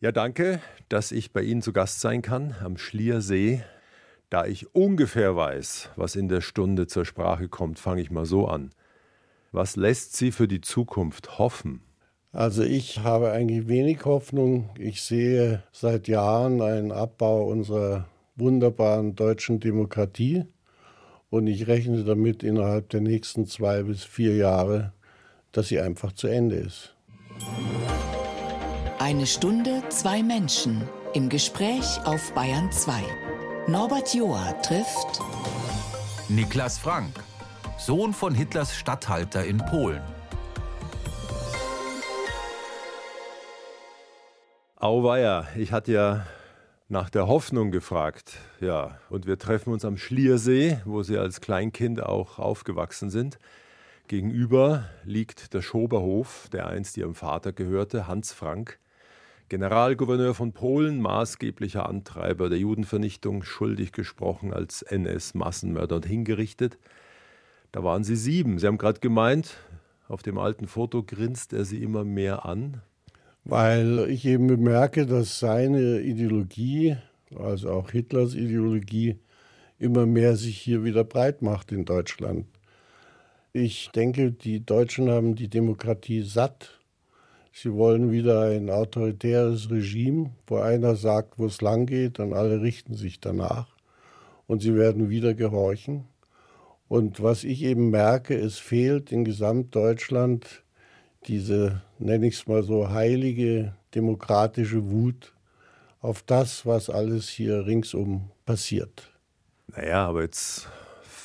Ja, danke, dass ich bei Ihnen zu Gast sein kann am Schliersee. Da ich ungefähr weiß, was in der Stunde zur Sprache kommt, fange ich mal so an. Was lässt Sie für die Zukunft hoffen? Also ich habe eigentlich wenig Hoffnung. Ich sehe seit Jahren einen Abbau unserer wunderbaren deutschen Demokratie und ich rechne damit innerhalb der nächsten zwei bis vier Jahre, dass sie einfach zu Ende ist. Eine Stunde, zwei Menschen im Gespräch auf Bayern 2. Norbert Joa trifft Niklas Frank, Sohn von Hitlers Statthalter in Polen. Auweia, ich hatte ja nach der Hoffnung gefragt. Ja, und wir treffen uns am Schliersee, wo Sie als Kleinkind auch aufgewachsen sind. Gegenüber liegt der Schoberhof, der einst Ihrem Vater gehörte, Hans Frank. Generalgouverneur von Polen, maßgeblicher Antreiber der Judenvernichtung, schuldig gesprochen als NS-Massenmörder und hingerichtet. Da waren Sie sieben. Sie haben gerade gemeint, auf dem alten Foto grinst er Sie immer mehr an. Weil ich eben bemerke, dass seine Ideologie, also auch Hitlers Ideologie, immer mehr sich hier wieder breit macht in Deutschland. Ich denke, die Deutschen haben die Demokratie satt Sie wollen wieder ein autoritäres Regime, wo einer sagt, wo es lang geht, und alle richten sich danach. Und sie werden wieder gehorchen. Und was ich eben merke, es fehlt in Gesamtdeutschland diese, nenne ich es mal so, heilige demokratische Wut auf das, was alles hier ringsum passiert. Naja, aber jetzt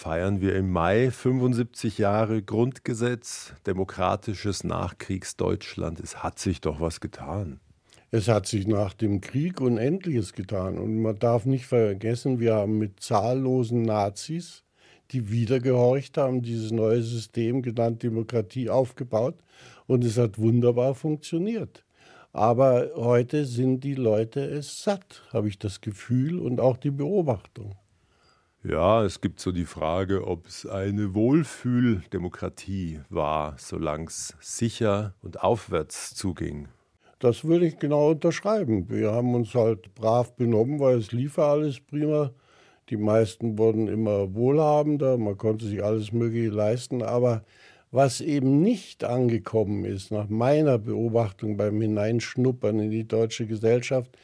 feiern wir im Mai 75 Jahre Grundgesetz, demokratisches Nachkriegsdeutschland. Es hat sich doch was getan. Es hat sich nach dem Krieg Unendliches getan. Und man darf nicht vergessen, wir haben mit zahllosen Nazis, die wieder gehorcht haben, dieses neue System genannt Demokratie aufgebaut. Und es hat wunderbar funktioniert. Aber heute sind die Leute es satt, habe ich das Gefühl und auch die Beobachtung. Ja, es gibt so die Frage, ob es eine Wohlfühldemokratie war, solange es sicher und aufwärts zuging. Das würde ich genau unterschreiben. Wir haben uns halt brav benommen, weil es lief alles prima. Die meisten wurden immer wohlhabender, man konnte sich alles Mögliche leisten. Aber was eben nicht angekommen ist, nach meiner Beobachtung beim Hineinschnuppern in die deutsche Gesellschaft,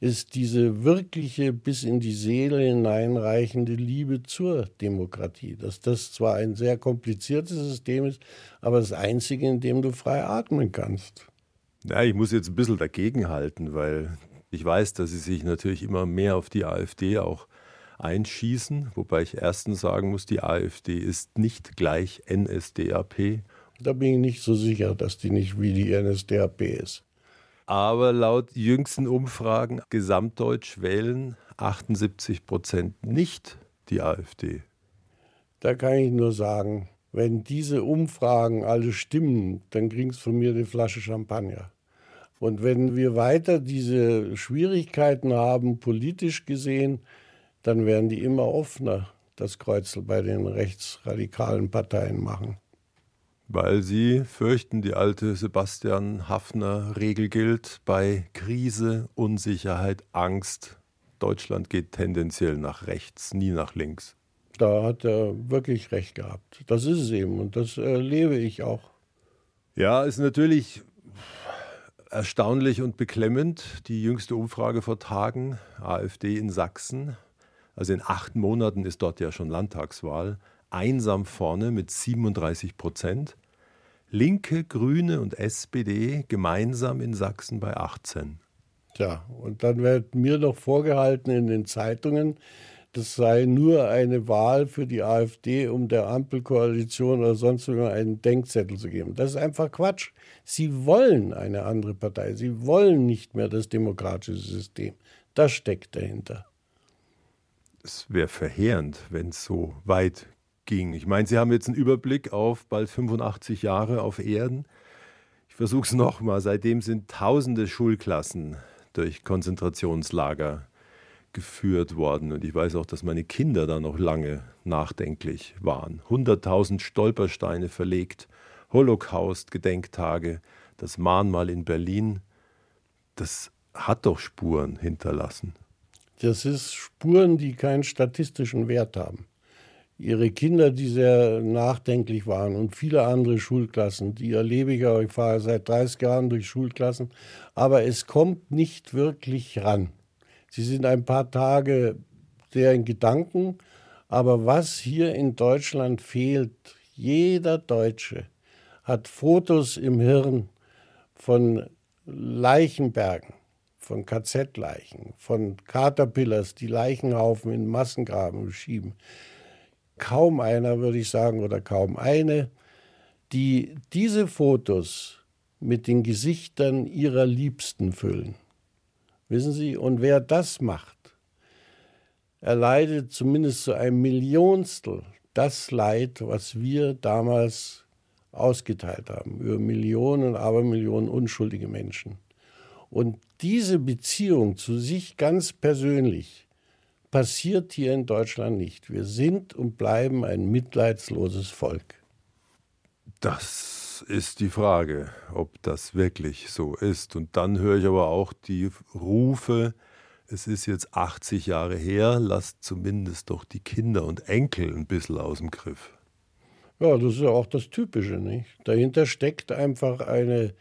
ist diese wirkliche bis in die Seele hineinreichende Liebe zur Demokratie. Dass das zwar ein sehr kompliziertes System ist, aber das einzige, in dem du frei atmen kannst. Ja, ich muss jetzt ein bisschen dagegenhalten, weil ich weiß, dass sie sich natürlich immer mehr auf die AfD auch einschießen, wobei ich erstens sagen muss, die AfD ist nicht gleich NSDAP. Da bin ich nicht so sicher, dass die nicht wie die NSDAP ist. Aber laut jüngsten Umfragen gesamtdeutsch wählen 78 Prozent nicht die AfD. Da kann ich nur sagen, wenn diese Umfragen alle stimmen, dann kriegst von mir eine Flasche Champagner. Und wenn wir weiter diese Schwierigkeiten haben, politisch gesehen, dann werden die immer offener, das Kreuzel bei den rechtsradikalen Parteien machen weil sie fürchten, die alte Sebastian Hafner-Regel gilt bei Krise, Unsicherheit, Angst. Deutschland geht tendenziell nach rechts, nie nach links. Da hat er wirklich recht gehabt. Das ist es eben und das erlebe ich auch. Ja, ist natürlich erstaunlich und beklemmend. Die jüngste Umfrage vor Tagen, AfD in Sachsen. Also in acht Monaten ist dort ja schon Landtagswahl einsam vorne mit 37 Prozent. Linke, Grüne und SPD gemeinsam in Sachsen bei 18. Tja, und dann wird mir noch vorgehalten in den Zeitungen, das sei nur eine Wahl für die AfD, um der Ampelkoalition oder sonst sogar einen Denkzettel zu geben. Das ist einfach Quatsch. Sie wollen eine andere Partei. Sie wollen nicht mehr das demokratische System. Das steckt dahinter. Es wäre verheerend, wenn es so weit ging. Ich meine, Sie haben jetzt einen Überblick auf bald 85 Jahre auf Erden. Ich versuche es nochmal. Seitdem sind tausende Schulklassen durch Konzentrationslager geführt worden. Und ich weiß auch, dass meine Kinder da noch lange nachdenklich waren. 100.000 Stolpersteine verlegt, Holocaust-Gedenktage, das Mahnmal in Berlin. Das hat doch Spuren hinterlassen. Das ist Spuren, die keinen statistischen Wert haben. Ihre Kinder, die sehr nachdenklich waren und viele andere Schulklassen, die erlebe ich auch. Ich fahre seit 30 Jahren durch Schulklassen, aber es kommt nicht wirklich ran. Sie sind ein paar Tage sehr in Gedanken, aber was hier in Deutschland fehlt, jeder Deutsche hat Fotos im Hirn von Leichenbergen, von KZ-Leichen, von Caterpillars, die Leichenhaufen in Massengraben schieben. Kaum einer, würde ich sagen, oder kaum eine, die diese Fotos mit den Gesichtern ihrer Liebsten füllen. Wissen Sie, und wer das macht, erleidet zumindest zu einem Millionstel das Leid, was wir damals ausgeteilt haben, über Millionen, aber Millionen unschuldige Menschen. Und diese Beziehung zu sich ganz persönlich passiert hier in Deutschland nicht. Wir sind und bleiben ein mitleidsloses Volk. Das ist die Frage, ob das wirklich so ist. Und dann höre ich aber auch die Rufe, es ist jetzt 80 Jahre her, lasst zumindest doch die Kinder und Enkel ein bisschen aus dem Griff. Ja, das ist ja auch das Typische, nicht? Dahinter steckt einfach eine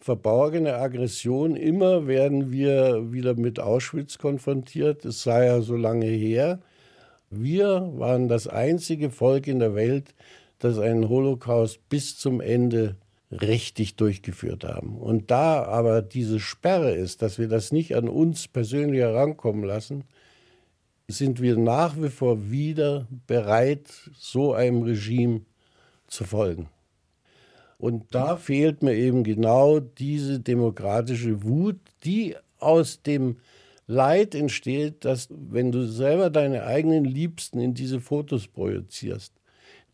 verborgene Aggression. Immer werden wir wieder mit Auschwitz konfrontiert. Es sei ja so lange her. Wir waren das einzige Volk in der Welt, das einen Holocaust bis zum Ende richtig durchgeführt haben. Und da aber diese Sperre ist, dass wir das nicht an uns persönlich herankommen lassen, sind wir nach wie vor wieder bereit, so einem Regime zu folgen. Und da fehlt mir eben genau diese demokratische Wut, die aus dem Leid entsteht, dass wenn du selber deine eigenen Liebsten in diese Fotos projizierst,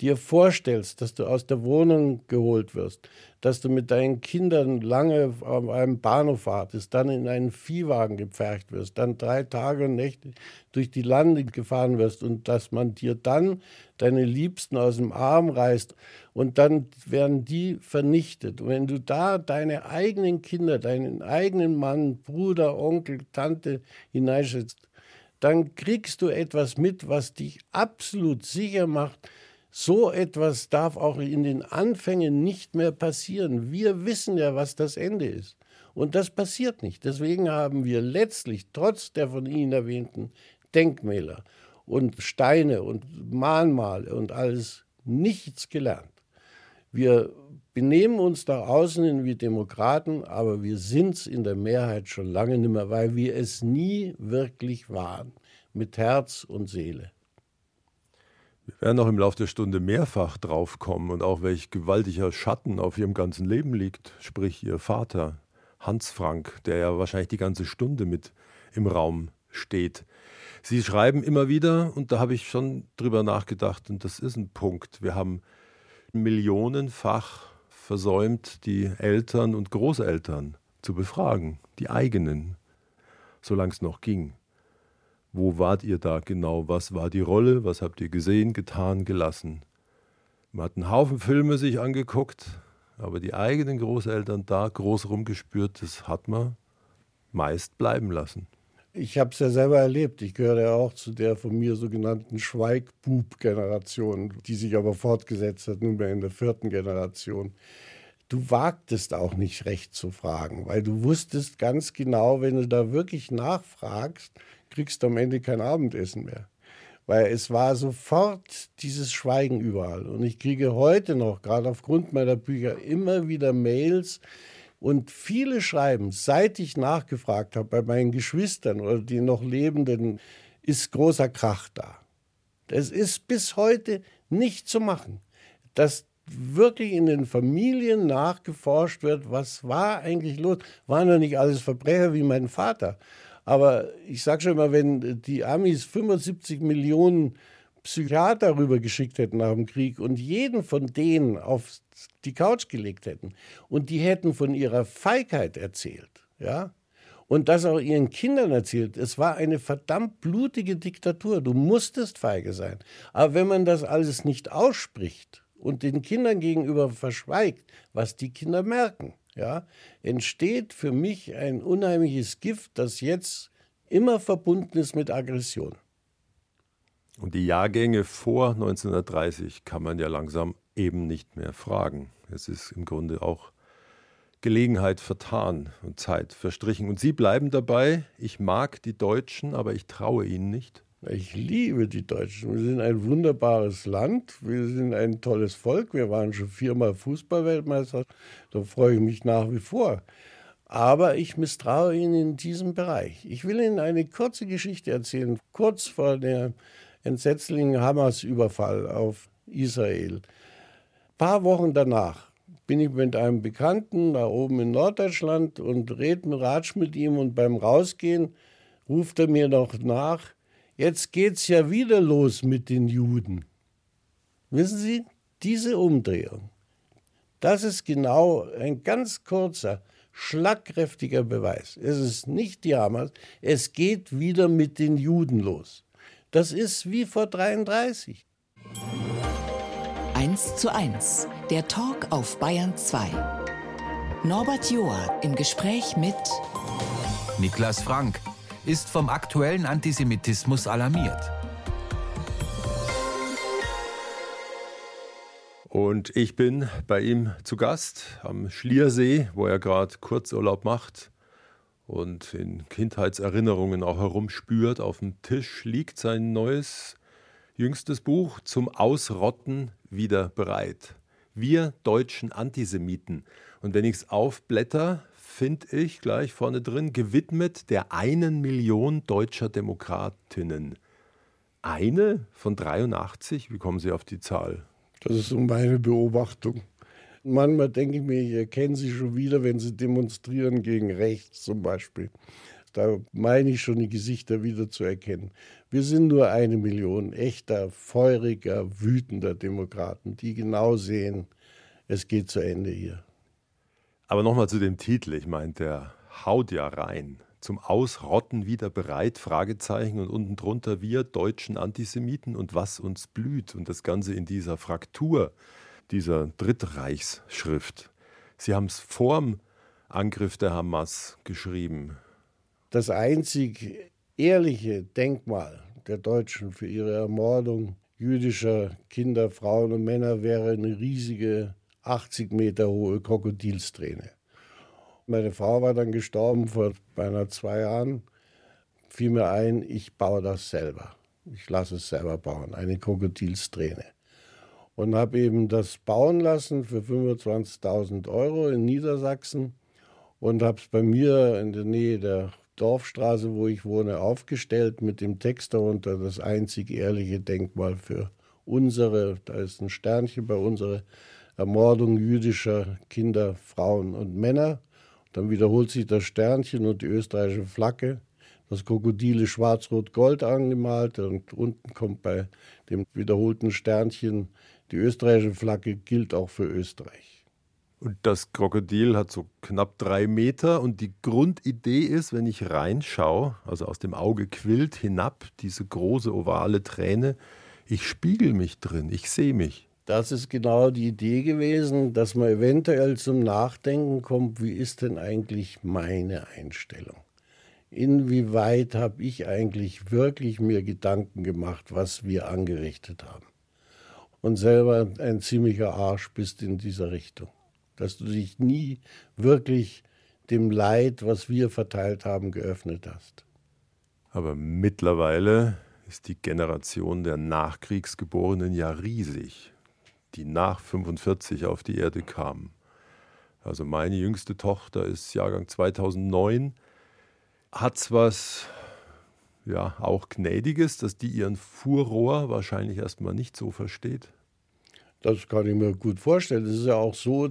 dir vorstellst, dass du aus der Wohnung geholt wirst, dass du mit deinen Kindern lange auf einem Bahnhof wartest, dann in einen Viehwagen gepfercht wirst, dann drei Tage und Nächte durch die Lande gefahren wirst und dass man dir dann deine Liebsten aus dem Arm reißt und dann werden die vernichtet. Und wenn du da deine eigenen Kinder, deinen eigenen Mann, Bruder, Onkel, Tante hineinschätzt, dann kriegst du etwas mit, was dich absolut sicher macht, so etwas darf auch in den Anfängen nicht mehr passieren. Wir wissen ja, was das Ende ist. Und das passiert nicht. Deswegen haben wir letztlich, trotz der von Ihnen erwähnten Denkmäler und Steine und Mahnmale und alles, nichts gelernt. Wir benehmen uns nach außen hin wie Demokraten, aber wir sind es in der Mehrheit schon lange nicht mehr, weil wir es nie wirklich waren, mit Herz und Seele. Wir werden auch im Laufe der Stunde mehrfach draufkommen und auch welch gewaltiger Schatten auf ihrem ganzen Leben liegt, sprich ihr Vater, Hans Frank, der ja wahrscheinlich die ganze Stunde mit im Raum steht. Sie schreiben immer wieder, und da habe ich schon drüber nachgedacht, und das ist ein Punkt. Wir haben millionenfach versäumt, die Eltern und Großeltern zu befragen, die eigenen, solange es noch ging. Wo wart ihr da genau? Was war die Rolle? Was habt ihr gesehen, getan, gelassen? Man hat einen Haufen Filme sich angeguckt, aber die eigenen Großeltern da groß rumgespürt, das hat man meist bleiben lassen. Ich habe es ja selber erlebt. Ich gehöre ja auch zu der von mir sogenannten Schweigbub-Generation, die sich aber fortgesetzt hat, nunmehr in der vierten Generation. Du wagtest auch nicht recht zu fragen, weil du wusstest ganz genau, wenn du da wirklich nachfragst, kriegst du am Ende kein Abendessen mehr. Weil es war sofort dieses Schweigen überall. Und ich kriege heute noch, gerade aufgrund meiner Bücher, immer wieder Mails. Und viele schreiben, seit ich nachgefragt habe bei meinen Geschwistern oder die noch Lebenden, ist großer Krach da. Das ist bis heute nicht zu machen. Dass wirklich in den Familien nachgeforscht wird, was war eigentlich los? Waren da nicht alles Verbrecher wie mein Vater? Aber ich sage schon mal, wenn die Amis 75 Millionen Psychiater rübergeschickt hätten nach dem Krieg und jeden von denen auf die Couch gelegt hätten und die hätten von ihrer Feigheit erzählt, ja, und das auch ihren Kindern erzählt. Es war eine verdammt blutige Diktatur. Du musstest feige sein. Aber wenn man das alles nicht ausspricht und den Kindern gegenüber verschweigt, was die Kinder merken, ja, entsteht für mich ein unheimliches Gift, das jetzt immer verbunden ist mit Aggression. Und die Jahrgänge vor 1930 kann man ja langsam eben nicht mehr fragen. Es ist im Grunde auch Gelegenheit vertan und Zeit verstrichen. Und Sie bleiben dabei, ich mag die Deutschen, aber ich traue ihnen nicht. Ich liebe die Deutschen. Wir sind ein wunderbares Land. Wir sind ein tolles Volk. Wir waren schon viermal Fußballweltmeister. Da freue ich mich nach wie vor. Aber ich misstraue Ihnen in diesem Bereich. Ich will Ihnen eine kurze Geschichte erzählen. Kurz vor dem entsetzlichen Hamas-Überfall auf Israel. Ein paar Wochen danach bin ich mit einem Bekannten da oben in Norddeutschland und rede Ratsch mit ihm und beim Rausgehen ruft er mir noch nach, Jetzt geht es ja wieder los mit den Juden. Wissen Sie, diese Umdrehung, das ist genau ein ganz kurzer, schlagkräftiger Beweis. Es ist nicht die Hamas, es geht wieder mit den Juden los. Das ist wie vor 33. 1 zu 1, der Talk auf Bayern 2. Norbert Joa im Gespräch mit Niklas Frank, ist vom aktuellen Antisemitismus alarmiert. Und ich bin bei ihm zu Gast am Schliersee, wo er gerade Kurzurlaub macht und in Kindheitserinnerungen auch herumspürt. Auf dem Tisch liegt sein neues, jüngstes Buch zum Ausrotten wieder bereit. Wir deutschen Antisemiten. Und wenn ich es aufblätter, finde ich gleich vorne drin, gewidmet der einen Million deutscher Demokratinnen. Eine von 83? Wie kommen Sie auf die Zahl? Das ist so meine Beobachtung. Manchmal denke ich mir, ich erkenne sie schon wieder, wenn sie demonstrieren gegen rechts zum Beispiel. Da meine ich schon, die Gesichter wieder zu erkennen. Wir sind nur eine Million echter, feuriger, wütender Demokraten, die genau sehen, es geht zu Ende hier. Aber nochmal zu dem Titel. Ich meine, der haut ja rein. Zum Ausrotten wieder bereit? Fragezeichen und unten drunter wir deutschen Antisemiten und was uns blüht. Und das Ganze in dieser Fraktur dieser Drittreichsschrift. Sie haben es vorm Angriff der Hamas geschrieben. Das einzig ehrliche Denkmal der Deutschen für ihre Ermordung jüdischer Kinder, Frauen und Männer wäre eine riesige 80 Meter hohe Krokodilsträne. Meine Frau war dann gestorben vor beinahe zwei Jahren. Fiel mir ein, ich baue das selber. Ich lasse es selber bauen, eine Krokodilsträne. Und habe eben das bauen lassen für 25.000 Euro in Niedersachsen und habe es bei mir in der Nähe der Dorfstraße, wo ich wohne, aufgestellt mit dem Text darunter, das einzig ehrliche Denkmal für unsere, da ist ein Sternchen bei unsere Ermordung jüdischer Kinder, Frauen und Männer. Dann wiederholt sich das Sternchen und die österreichische Flagge. Das Krokodil ist schwarz-rot-gold angemalt und unten kommt bei dem wiederholten Sternchen die österreichische Flagge gilt auch für Österreich. Und das Krokodil hat so knapp drei Meter und die Grundidee ist, wenn ich reinschaue, also aus dem Auge quillt hinab diese große ovale Träne, ich spiegel mich drin, ich sehe mich. Das ist genau die Idee gewesen, dass man eventuell zum Nachdenken kommt, wie ist denn eigentlich meine Einstellung? Inwieweit habe ich eigentlich wirklich mir Gedanken gemacht, was wir angerichtet haben? Und selber ein ziemlicher Arsch bist in dieser Richtung. Dass du dich nie wirklich dem Leid, was wir verteilt haben, geöffnet hast. Aber mittlerweile ist die Generation der Nachkriegsgeborenen ja riesig die nach 45 auf die Erde kamen. Also meine jüngste Tochter ist Jahrgang 2009, hat was ja auch gnädiges, dass die ihren Furrohr wahrscheinlich erstmal nicht so versteht. Das kann ich mir gut vorstellen. Es ist ja auch so,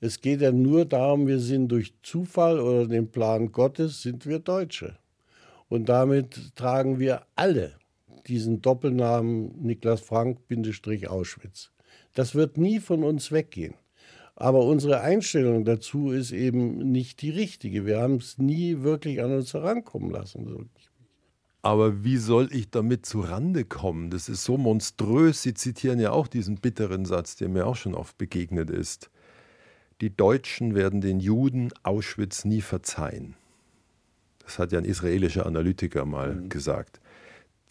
es geht ja nur darum, wir sind durch Zufall oder den Plan Gottes sind wir Deutsche. Und damit tragen wir alle diesen Doppelnamen Niklas Frank-Auschwitz. Das wird nie von uns weggehen. Aber unsere Einstellung dazu ist eben nicht die richtige. Wir haben es nie wirklich an uns herankommen lassen. Aber wie soll ich damit zu Rande kommen? Das ist so monströs. Sie zitieren ja auch diesen bitteren Satz, der mir auch schon oft begegnet ist. die Deutschen werden den Juden Auschwitz nie verzeihen. Das hat ja ein israelischer Analytiker mal mhm. gesagt.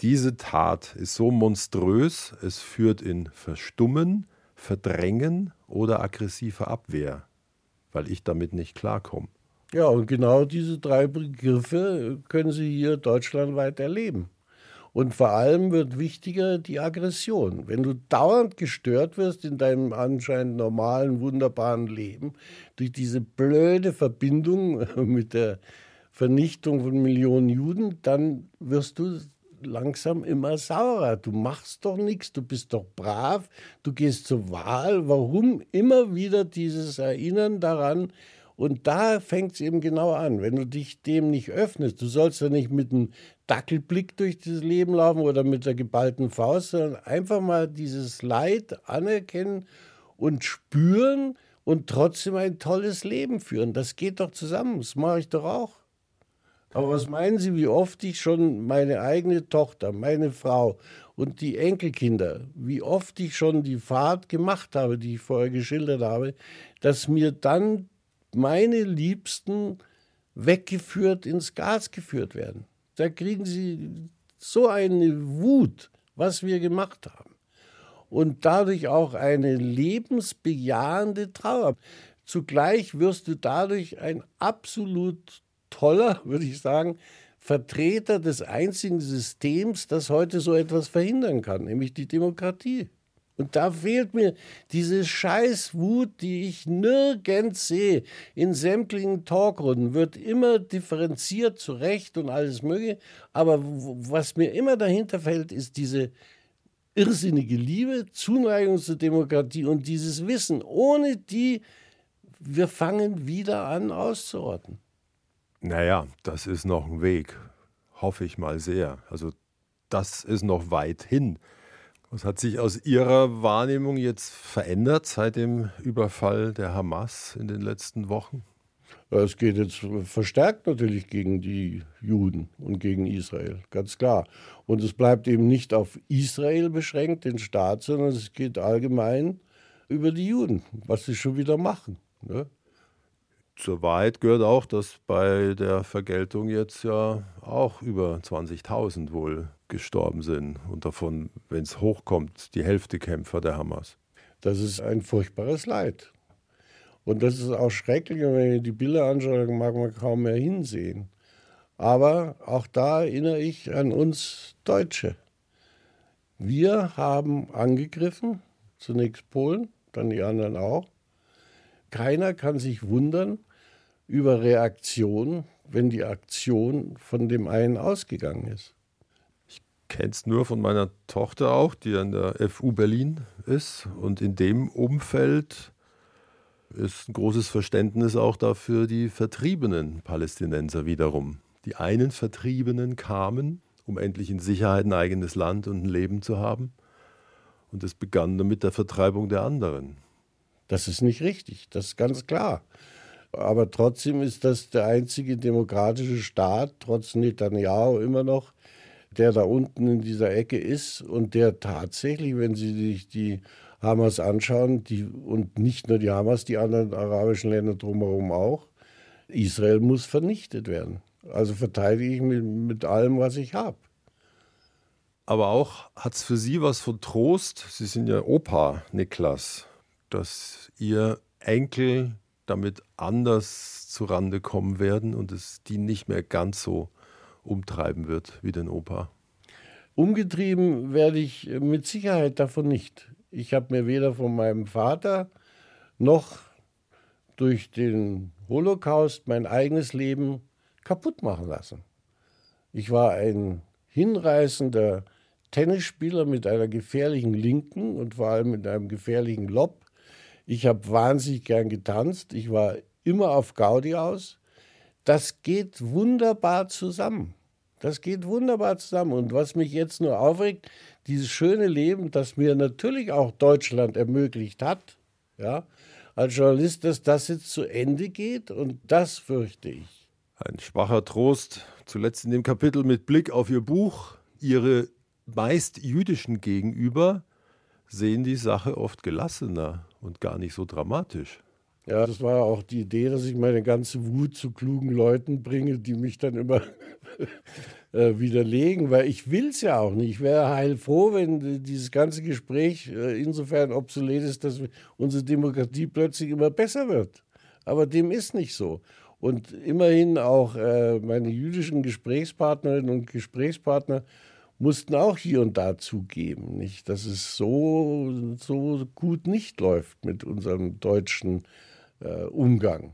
Diese Tat ist so monströs, es führt in Verstummen, Verdrängen oder aggressive Abwehr, weil ich damit nicht klarkomme. Ja, und genau diese drei Begriffe können Sie hier deutschlandweit erleben. Und vor allem wird wichtiger die Aggression. Wenn du dauernd gestört wirst in deinem anscheinend normalen, wunderbaren Leben durch diese blöde Verbindung mit der Vernichtung von Millionen Juden, dann wirst du langsam immer saurer. Du machst doch nichts, du bist doch brav, du gehst zur Wahl. Warum immer wieder dieses Erinnern daran, und da fängt es eben genau an. Wenn du dich dem nicht öffnest, du sollst ja nicht mit einem Dackelblick durch das Leben laufen oder mit der geballten Faust, sondern einfach mal dieses Leid anerkennen und spüren und trotzdem ein tolles Leben führen. Das geht doch zusammen. Das mache ich doch auch. Aber was meinen Sie, wie oft ich schon meine eigene Tochter, meine Frau und die Enkelkinder, wie oft ich schon die Fahrt gemacht habe, die ich vorher geschildert habe, dass mir dann meine Liebsten weggeführt, ins Gas geführt werden. Da kriegen sie so eine Wut, was wir gemacht haben. Und dadurch auch eine lebensbejahende Trauer. Zugleich wirst du dadurch ein absolut toller, würde ich sagen, Vertreter des einzigen Systems, das heute so etwas verhindern kann, nämlich die Demokratie. Und da fehlt mir diese Scheißwut, die ich nirgends sehe. In sämtlichen Talkrunden wird immer differenziert, zu Recht und alles Mögliche. Aber was mir immer dahinter fällt, ist diese irrsinnige Liebe, Zuneigung zur Demokratie und dieses Wissen, ohne die wir fangen wieder an auszurotten. Naja, das ist noch ein Weg. Hoffe ich mal sehr. Also das ist noch weit hin. Was hat sich aus Ihrer Wahrnehmung jetzt verändert seit dem Überfall der Hamas in den letzten Wochen? Es geht jetzt verstärkt natürlich gegen die Juden und gegen Israel, ganz klar. Und es bleibt eben nicht auf Israel beschränkt, den Staat, sondern es geht allgemein über die Juden, was sie schon wieder machen. Ne? Zur Wahrheit gehört auch, dass bei der Vergeltung jetzt ja auch über 20.000 wohl gestorben sind und davon, wenn es hochkommt, die Hälfte Kämpfer der Hamas. Das ist ein furchtbares Leid. Und das ist auch schrecklich, wenn ich die Bilder anschaue, mag man kaum mehr hinsehen. Aber auch da erinnere ich an uns Deutsche. Wir haben angegriffen, zunächst Polen, dann die anderen auch. Keiner kann sich wundern über Reaktion, wenn die Aktion von dem einen ausgegangen ist kenne es nur von meiner Tochter auch, die an der FU Berlin ist. Und in dem Umfeld ist ein großes Verständnis auch dafür die vertriebenen Palästinenser wiederum. Die einen Vertriebenen kamen, um endlich in Sicherheit ein eigenes Land und ein Leben zu haben. Und es begann dann mit der Vertreibung der anderen. Das ist nicht richtig, das ist ganz klar. Aber trotzdem ist das der einzige demokratische Staat, trotz Netanyahu immer noch, der da unten in dieser Ecke ist und der tatsächlich, wenn Sie sich die Hamas anschauen, die, und nicht nur die Hamas, die anderen arabischen Länder drumherum auch, Israel muss vernichtet werden. Also verteidige ich mit, mit allem, was ich habe. Aber auch hat es für Sie was von Trost? Sie sind ja Opa, Niklas, dass Ihr Enkel damit anders zurande kommen werden und es die nicht mehr ganz so umtreiben wird wie den Opa? Umgetrieben werde ich mit Sicherheit davon nicht. Ich habe mir weder von meinem Vater noch durch den Holocaust mein eigenes Leben kaputt machen lassen. Ich war ein hinreißender Tennisspieler mit einer gefährlichen Linken und vor allem mit einem gefährlichen Lob. Ich habe wahnsinnig gern getanzt. Ich war immer auf Gaudi aus das geht wunderbar zusammen. Das geht wunderbar zusammen. Und was mich jetzt nur aufregt, dieses schöne Leben, das mir natürlich auch Deutschland ermöglicht hat, ja, als Journalist, dass das jetzt zu Ende geht und das fürchte ich. Ein schwacher Trost, zuletzt in dem Kapitel mit Blick auf Ihr Buch. Ihre meist jüdischen Gegenüber sehen die Sache oft gelassener und gar nicht so dramatisch. Ja, das war auch die Idee, dass ich meine ganze Wut zu klugen Leuten bringe, die mich dann immer äh, widerlegen, weil ich will es ja auch nicht. Ich wäre heilfroh, wenn dieses ganze Gespräch äh, insofern obsolet ist, dass unsere Demokratie plötzlich immer besser wird. Aber dem ist nicht so. Und immerhin auch äh, meine jüdischen Gesprächspartnerinnen und Gesprächspartner mussten auch hier und da zugeben, nicht, dass es so, so gut nicht läuft mit unserem deutschen äh, Umgang.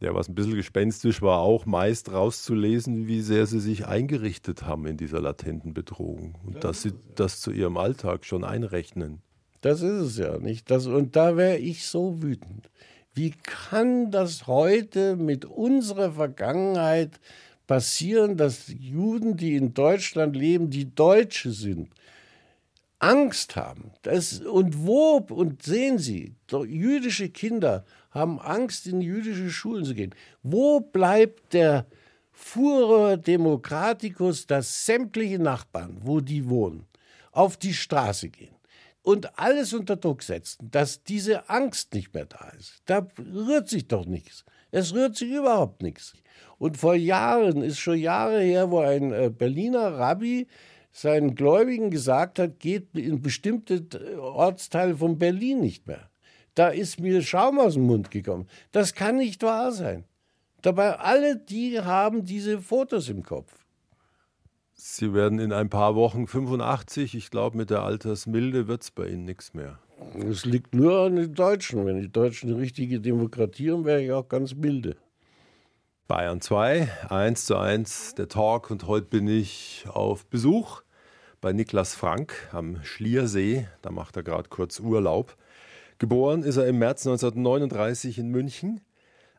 Ja, was ein bisschen gespenstisch war, auch meist rauszulesen, wie sehr sie sich eingerichtet haben in dieser latenten Bedrohung und das dass sie das zu ihrem Alltag schon einrechnen. Das ist es ja nicht. Das, und da wäre ich so wütend. Wie kann das heute mit unserer Vergangenheit passieren, dass Juden, die in Deutschland leben, die Deutsche sind, Angst haben. Das, und wo, und sehen Sie, jüdische Kinder haben Angst, in jüdische Schulen zu gehen. Wo bleibt der Furor Demokraticus, dass sämtliche Nachbarn, wo die wohnen, auf die Straße gehen und alles unter Druck setzen, dass diese Angst nicht mehr da ist? Da rührt sich doch nichts. Es rührt sich überhaupt nichts. Und vor Jahren, ist schon Jahre her, wo ein äh, Berliner Rabbi seinen Gläubigen gesagt hat, geht in bestimmte äh, Ortsteile von Berlin nicht mehr. Da ist mir Schaum aus dem Mund gekommen. Das kann nicht wahr sein. Dabei alle die haben diese Fotos im Kopf. Sie werden in ein paar Wochen 85. Ich glaube, mit der Altersmilde wird es bei Ihnen nichts mehr. Es liegt nur an den Deutschen. Wenn die Deutschen eine richtige Demokratie haben, wäre ich auch ganz milde. Bayern 2, 1 zu 1, der Talk. Und heute bin ich auf Besuch bei Niklas Frank am Schliersee. Da macht er gerade kurz Urlaub. Geboren ist er im März 1939 in München.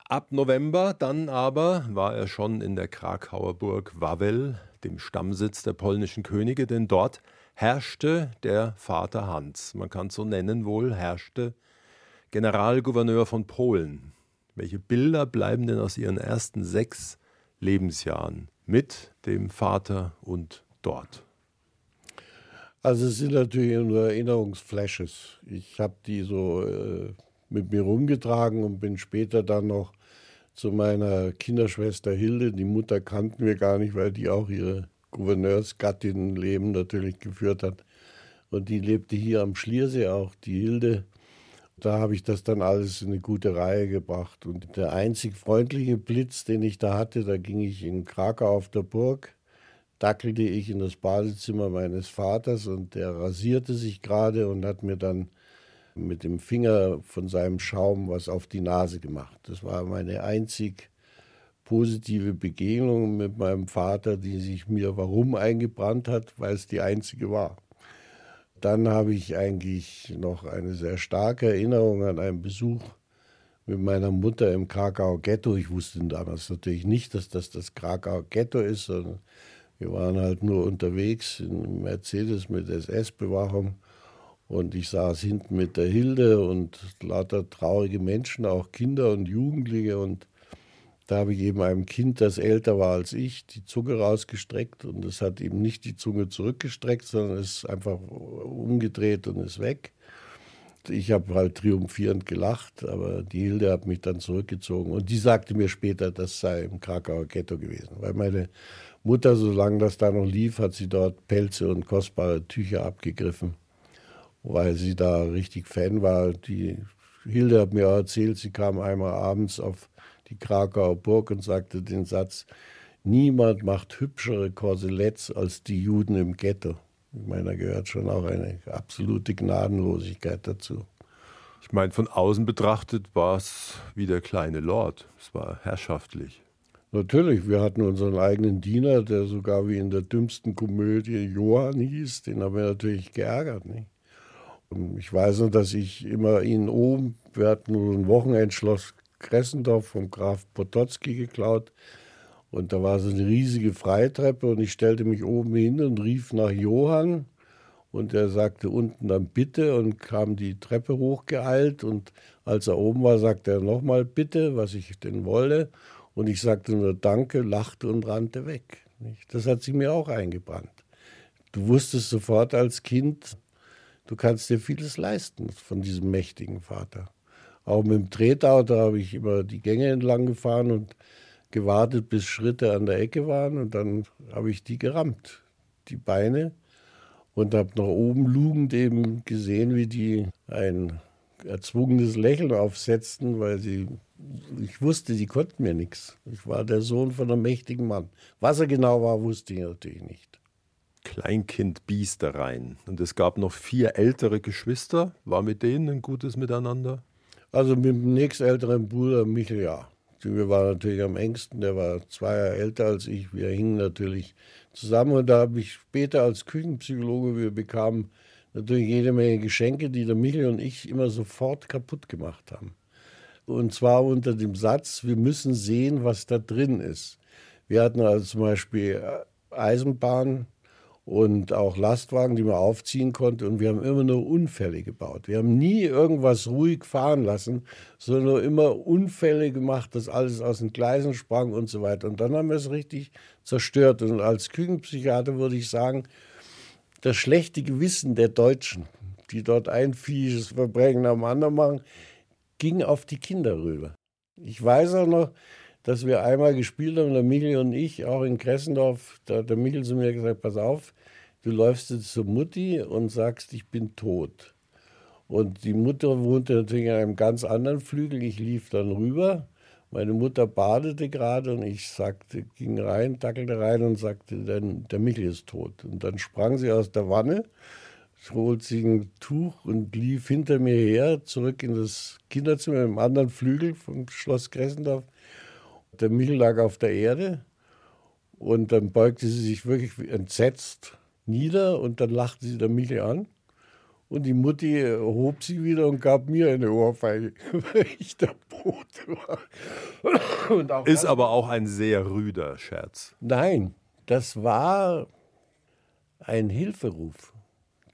Ab November dann aber war er schon in der Krakauer Burg Wawel, dem Stammsitz der polnischen Könige, denn dort herrschte der Vater Hans, man kann es so nennen wohl, herrschte Generalgouverneur von Polen. Welche Bilder bleiben denn aus ihren ersten sechs Lebensjahren mit dem Vater und dort? Also es sind natürlich nur Erinnerungsflashes. Ich habe die so äh, mit mir rumgetragen und bin später dann noch zu meiner Kinderschwester Hilde. Die Mutter kannten wir gar nicht, weil die auch ihre Gouverneursgattinnenleben natürlich geführt hat. Und die lebte hier am Schliersee auch, die Hilde. Da habe ich das dann alles in eine gute Reihe gebracht. Und der einzig freundliche Blitz, den ich da hatte, da ging ich in Krakau auf der Burg dackelte ich in das Badezimmer meines Vaters und der rasierte sich gerade und hat mir dann mit dem Finger von seinem Schaum was auf die Nase gemacht. Das war meine einzig positive Begegnung mit meinem Vater, die sich mir warum eingebrannt hat, weil es die einzige war. Dann habe ich eigentlich noch eine sehr starke Erinnerung an einen Besuch mit meiner Mutter im Krakauer Ghetto. Ich wusste damals natürlich nicht, dass das das Krakauer Ghetto ist, sondern wir waren halt nur unterwegs in Mercedes mit SS-Bewachung und ich saß hinten mit der Hilde und lauter traurige Menschen, auch Kinder und Jugendliche und da habe ich eben einem Kind, das älter war als ich, die Zunge rausgestreckt und es hat eben nicht die Zunge zurückgestreckt, sondern es ist einfach umgedreht und ist weg. Ich habe halt triumphierend gelacht, aber die Hilde hat mich dann zurückgezogen und die sagte mir später, das sei im Krakauer Ghetto gewesen, weil meine Mutter, solange das da noch lief, hat sie dort Pelze und kostbare Tücher abgegriffen, weil sie da richtig Fan war. Die Hilde hat mir erzählt, sie kam einmal abends auf die Krakauer Burg und sagte den Satz, niemand macht hübschere Korseletts als die Juden im Ghetto. Ich meine, da gehört schon auch eine absolute Gnadenlosigkeit dazu. Ich meine, von außen betrachtet war es wie der kleine Lord. Es war herrschaftlich. Natürlich, wir hatten unseren eigenen Diener, der sogar wie in der dümmsten Komödie Johann hieß. Den haben wir natürlich geärgert. Nicht? ich weiß noch, dass ich immer ihn oben, wir hatten nur ein Wochenendschloss Kressendorf vom Graf Potocki geklaut. Und da war so eine riesige Freitreppe und ich stellte mich oben hin und rief nach Johann. Und er sagte unten dann bitte und kam die Treppe hochgeeilt. Und als er oben war, sagte er nochmal bitte, was ich denn wolle. Und ich sagte nur Danke, lachte und rannte weg. Das hat sich mir auch eingebrannt. Du wusstest sofort als Kind, du kannst dir vieles leisten von diesem mächtigen Vater. Auch mit dem Tretauto habe ich immer die Gänge entlang gefahren und gewartet, bis Schritte an der Ecke waren. Und dann habe ich die gerammt, die Beine. Und habe nach oben lugend eben gesehen, wie die ein erzwungenes Lächeln aufsetzten, weil sie, ich wusste, die konnten mir nichts. Ich war der Sohn von einem mächtigen Mann. Was er genau war, wusste ich natürlich nicht. Kleinkind-Biestereien. Und es gab noch vier ältere Geschwister. War mit denen ein gutes Miteinander? Also mit dem nächstälteren Bruder Michel, ja. Wir waren natürlich am engsten, der war zwei Jahre älter als ich. Wir hingen natürlich zusammen und da habe ich später als Küchenpsychologe, wir bekamen natürlich jede Menge Geschenke, die der Michel und ich immer sofort kaputt gemacht haben. Und zwar unter dem Satz, wir müssen sehen, was da drin ist. Wir hatten also zum Beispiel Eisenbahn, und auch Lastwagen, die man aufziehen konnte. Und wir haben immer nur Unfälle gebaut. Wir haben nie irgendwas ruhig fahren lassen, sondern nur immer Unfälle gemacht, dass alles aus den Gleisen sprang und so weiter. Und dann haben wir es richtig zerstört. Und als Küchenpsychiater würde ich sagen, das schlechte Gewissen der Deutschen, die dort ein fiesches Verbrechen am anderen machen, ging auf die Kinder rüber. Ich weiß auch noch, dass wir einmal gespielt haben, der Michel und ich, auch in Kressendorf. Da hat der Michel zu mir gesagt: Pass auf, du läufst jetzt zur Mutti und sagst, ich bin tot. Und die Mutter wohnte natürlich an einem ganz anderen Flügel. Ich lief dann rüber. Meine Mutter badete gerade und ich sagte, ging rein, tackelte rein und sagte, dann, der Michel ist tot. Und dann sprang sie aus der Wanne, holt sich ein Tuch und lief hinter mir her, zurück in das Kinderzimmer im anderen Flügel vom Schloss Kressendorf der Michel lag auf der Erde und dann beugte sie sich wirklich entsetzt nieder und dann lachte sie der Michel an. Und die Mutti hob sie wieder und gab mir eine Ohrfeige, weil ich der Bote war. Ist aber auch ein sehr rüder Scherz. Nein, das war ein Hilferuf.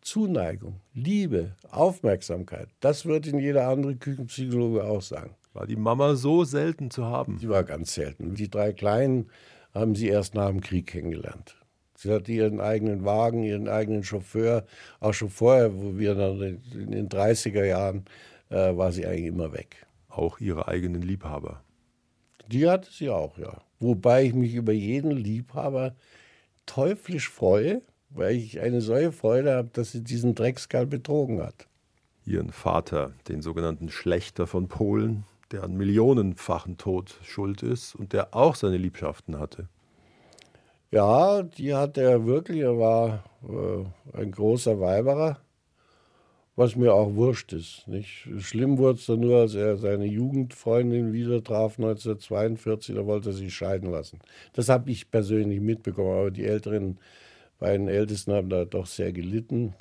Zuneigung, Liebe, Aufmerksamkeit. Das wird in jeder andere Küchenpsychologe auch sagen. War die Mama so selten zu haben? Sie war ganz selten. Die drei Kleinen haben sie erst nach dem Krieg kennengelernt. Sie hatte ihren eigenen Wagen, ihren eigenen Chauffeur. Auch schon vorher, wo wir dann in den 30er Jahren, äh, war sie eigentlich immer weg. Auch ihre eigenen Liebhaber? Die hatte sie auch, ja. Wobei ich mich über jeden Liebhaber teuflisch freue, weil ich eine solche Freude habe, dass sie diesen Dreckskerl betrogen hat. Ihren Vater, den sogenannten Schlechter von Polen, der an millionenfachen Tod schuld ist und der auch seine Liebschaften hatte. Ja, die hatte er wirklich. Er war äh, ein großer Weiberer, was mir auch wurscht ist. Nicht? Schlimm wurde es dann nur, als er seine Jugendfreundin wieder traf 1942, da wollte er sich scheiden lassen. Das habe ich persönlich mitbekommen, aber die älteren beiden Ältesten haben da doch sehr gelitten.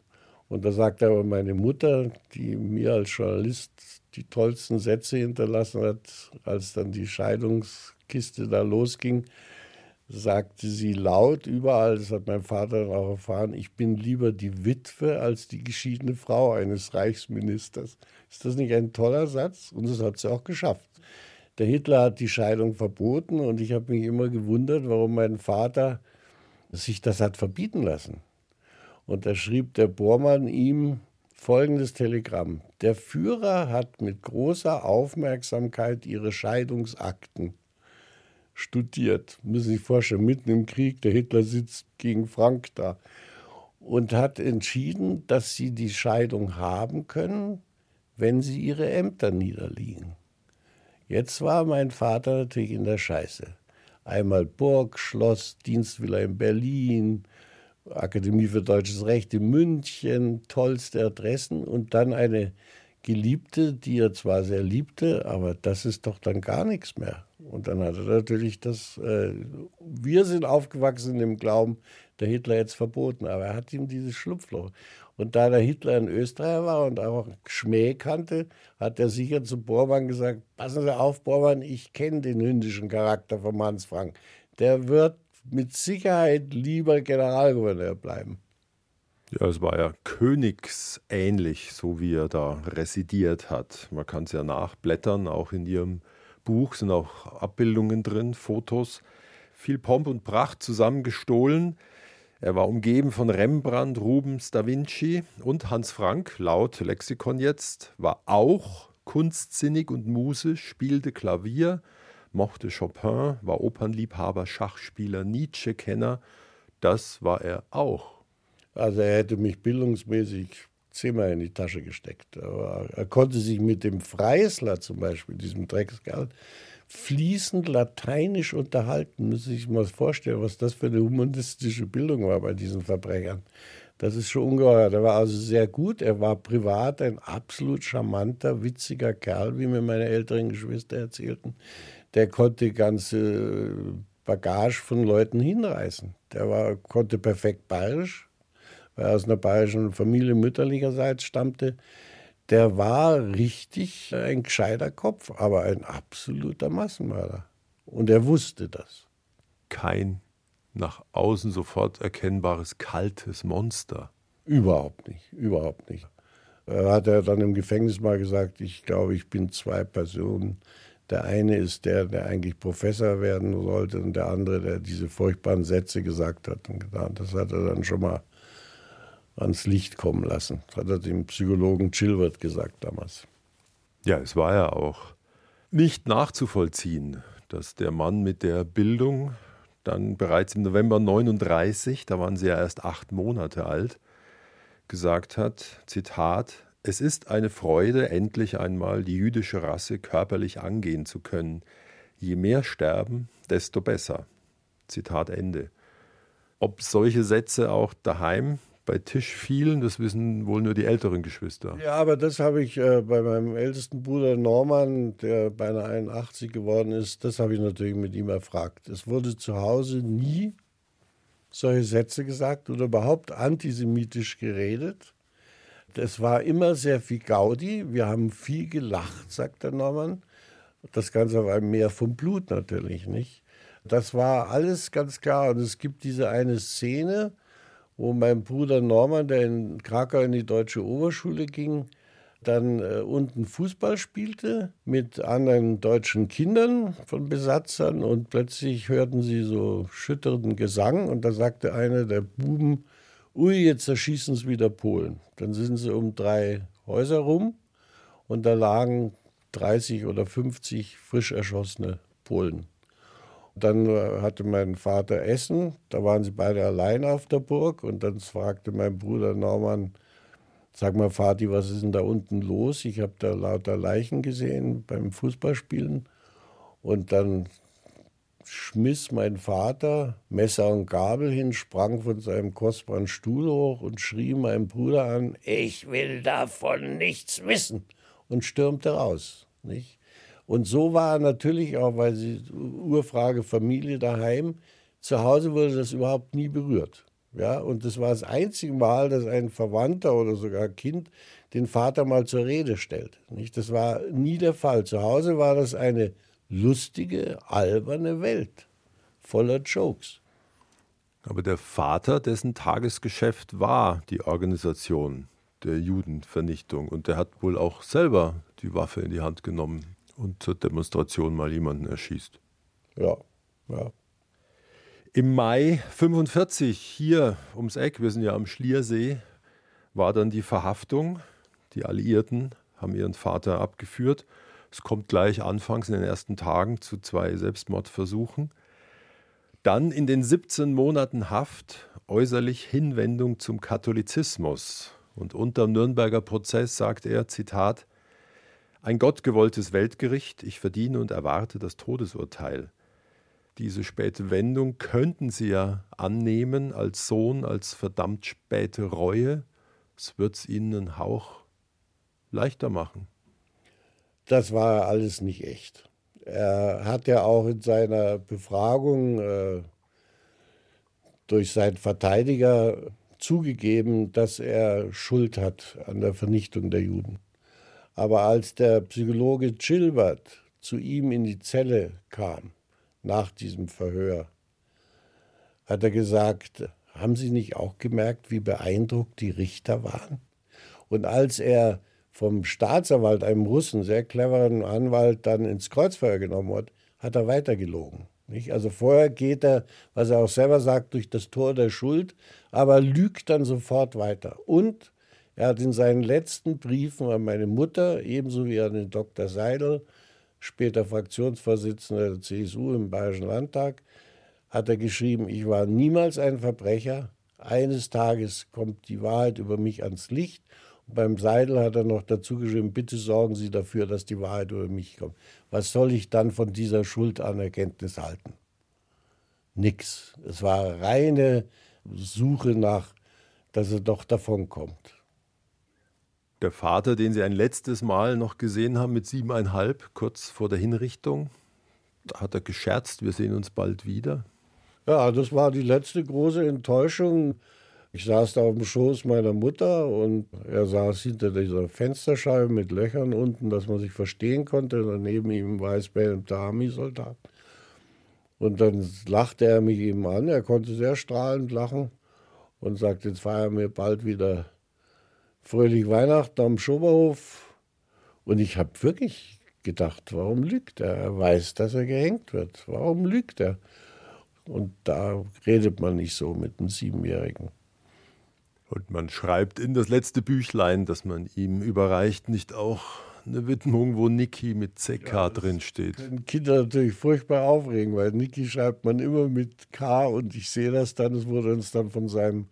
Und da sagte aber meine Mutter, die mir als Journalist die tollsten Sätze hinterlassen hat, als dann die Scheidungskiste da losging, sagte sie laut überall, das hat mein Vater auch erfahren, ich bin lieber die Witwe als die geschiedene Frau eines Reichsministers. Ist das nicht ein toller Satz? Und das hat sie auch geschafft. Der Hitler hat die Scheidung verboten und ich habe mich immer gewundert, warum mein Vater sich das hat verbieten lassen. Und da schrieb der Bormann ihm, folgendes Telegramm. Der Führer hat mit großer Aufmerksamkeit ihre Scheidungsakten studiert. Müssen Sie sich vorstellen, mitten im Krieg, der Hitler sitzt gegen Frank da und hat entschieden, dass sie die Scheidung haben können, wenn sie ihre Ämter niederliegen. Jetzt war mein Vater natürlich in der Scheiße. Einmal Burg, Schloss, Dienstvilla in Berlin, Akademie für Deutsches Recht in München, tollste Adressen und dann eine Geliebte, die er zwar sehr liebte, aber das ist doch dann gar nichts mehr. Und dann hat er natürlich das, äh, wir sind aufgewachsen im Glauben, der Hitler jetzt verboten, aber er hat ihm dieses Schlupfloch. Und da der Hitler ein Österreicher war und auch Schmäh kannte, hat er sicher zu Bormann gesagt, passen Sie auf, Bormann, ich kenne den hündischen Charakter von Hans Frank. Der wird mit Sicherheit lieber Generalgouverneur bleiben. Ja, es war ja königsähnlich, so wie er da residiert hat. Man kann es ja nachblättern, auch in ihrem Buch sind auch Abbildungen drin, Fotos. Viel Pomp und Pracht zusammengestohlen. Er war umgeben von Rembrandt, Rubens, Da Vinci und Hans Frank, laut Lexikon jetzt, war auch kunstsinnig und musisch, spielte Klavier, mochte Chopin, war Opernliebhaber, Schachspieler, Nietzsche-Kenner. Das war er auch. Also er hätte mich bildungsmäßig zehnmal in die Tasche gesteckt. Aber er konnte sich mit dem Freisler zum Beispiel, diesem Dreckskerl, fließend lateinisch unterhalten. Müssen Sie sich mal vorstellen, was das für eine humanistische Bildung war bei diesen Verbrechern. Das ist schon ungeheuer. Der war also sehr gut. Er war privat ein absolut charmanter, witziger Kerl, wie mir meine älteren Geschwister erzählten. Der konnte ganze Bagage von Leuten hinreißen. Der war, konnte perfekt bayerisch, weil er aus einer bayerischen Familie mütterlicherseits stammte der war richtig ein gescheiter Kopf, aber ein absoluter Massenmörder. Und er wusste das. Kein nach außen sofort erkennbares kaltes Monster. Überhaupt nicht, überhaupt nicht. Er hat er dann im Gefängnis mal gesagt, ich glaube, ich bin zwei Personen. Der eine ist der, der eigentlich Professor werden sollte und der andere, der diese furchtbaren Sätze gesagt hat und getan. Das hat er dann schon mal ans Licht kommen lassen. Das hat er dem Psychologen Chilwert gesagt damals. Ja, es war ja auch nicht nachzuvollziehen, dass der Mann mit der Bildung dann bereits im November 39, da waren sie ja erst acht Monate alt, gesagt hat, Zitat, es ist eine Freude, endlich einmal die jüdische Rasse körperlich angehen zu können. Je mehr sterben, desto besser. Zitat Ende. Ob solche Sätze auch daheim bei Tisch fielen, das wissen wohl nur die älteren Geschwister. Ja, aber das habe ich äh, bei meinem ältesten Bruder Norman, der beinahe 81 geworden ist, das habe ich natürlich mit ihm erfragt. Es wurde zu Hause nie solche Sätze gesagt oder überhaupt antisemitisch geredet. Es war immer sehr viel Gaudi. Wir haben viel gelacht, sagt der Norman. Das Ganze war mehr vom Blut natürlich, nicht? Das war alles ganz klar. Und es gibt diese eine Szene, wo mein Bruder Norman, der in Krakau in die deutsche Oberschule ging, dann äh, unten Fußball spielte mit anderen deutschen Kindern von Besatzern und plötzlich hörten sie so schütternden Gesang und da sagte einer der Buben, ui, jetzt erschießen sie wieder Polen. Dann sind sie um drei Häuser rum und da lagen 30 oder 50 frisch erschossene Polen. Dann äh, hatte mein Vater Essen, da waren sie beide allein auf der Burg und dann fragte mein Bruder Norman, sag mal Vati, was ist denn da unten los? Ich habe da lauter Leichen gesehen beim Fußballspielen und dann schmiss mein Vater Messer und Gabel hin, sprang von seinem kostbaren Stuhl hoch und schrie meinen Bruder an, ich will davon nichts wissen und stürmte raus. Nicht? Und so war natürlich auch, weil sie Urfrage Familie daheim, zu Hause wurde das überhaupt nie berührt. Ja, und das war das einzige Mal, dass ein Verwandter oder sogar Kind den Vater mal zur Rede stellt. Nicht? Das war nie der Fall. Zu Hause war das eine lustige, alberne Welt voller Jokes. Aber der Vater, dessen Tagesgeschäft war die Organisation der Judenvernichtung. Und der hat wohl auch selber die Waffe in die Hand genommen und zur Demonstration mal jemanden erschießt. Ja, ja. Im Mai 45 hier ums Eck, wir sind ja am Schliersee, war dann die Verhaftung. Die Alliierten haben ihren Vater abgeführt. Es kommt gleich anfangs in den ersten Tagen zu zwei Selbstmordversuchen. Dann in den 17 Monaten Haft äußerlich Hinwendung zum Katholizismus. Und unter dem Nürnberger Prozess sagt er, Zitat, ein gottgewolltes Weltgericht, ich verdiene und erwarte das Todesurteil. Diese späte Wendung könnten Sie ja annehmen als Sohn, als verdammt späte Reue. Es wird es Ihnen einen Hauch leichter machen. Das war alles nicht echt. Er hat ja auch in seiner Befragung äh, durch seinen Verteidiger zugegeben, dass er Schuld hat an der Vernichtung der Juden. Aber als der Psychologe Chilbert zu ihm in die Zelle kam, nach diesem Verhör, hat er gesagt, haben Sie nicht auch gemerkt, wie beeindruckt die Richter waren? Und als er vom Staatsanwalt, einem Russen, sehr cleveren Anwalt, dann ins Kreuzfeuer genommen hat, hat er weitergelogen. Nicht? Also vorher geht er, was er auch selber sagt, durch das Tor der Schuld, aber lügt dann sofort weiter. Und Er hat in seinen letzten Briefen an meine Mutter, ebenso wie an den Dr. Seidel, später Fraktionsvorsitzender der CSU im Bayerischen Landtag, hat er geschrieben, ich war niemals ein Verbrecher. Eines Tages kommt die Wahrheit über mich ans Licht. Beim Seidel hat er noch dazu geschrieben, bitte sorgen Sie dafür, dass die Wahrheit über mich kommt. Was soll ich dann von dieser Schuldanerkenntnis halten? Nix. Es war reine Suche nach, dass er doch davonkommt. Der Vater, den Sie ein letztes Mal noch gesehen haben mit siebeneinhalb, kurz vor der Hinrichtung, da hat er gescherzt, wir sehen uns bald wieder. Ja, das war die letzte große Enttäuschung. Ich saß da auf dem Schoß meiner Mutter und er saß hinter dieser Fensterscheibe mit Löchern unten, dass man sich verstehen konnte. Daneben ihm war weißbellender Army-Soldat. Und dann lachte er mich eben an. Er konnte sehr strahlend lachen und sagte, jetzt feiern wir bald wieder fröhlich Weihnachten am Schoberhof. Und ich habe wirklich gedacht, warum lügt er? Er weiß, dass er gehängt wird. Warum lügt er? Und da redet man nicht so mit einem Siebenjährigen. Und man schreibt in das letzte Büchlein, das man ihm überreicht, nicht auch eine Widmung, wo Niki mit CK ja, drin steht. Können Kinder natürlich furchtbar aufregen, weil Niki schreibt man immer mit K und ich sehe das dann. Es wurde uns dann von seinem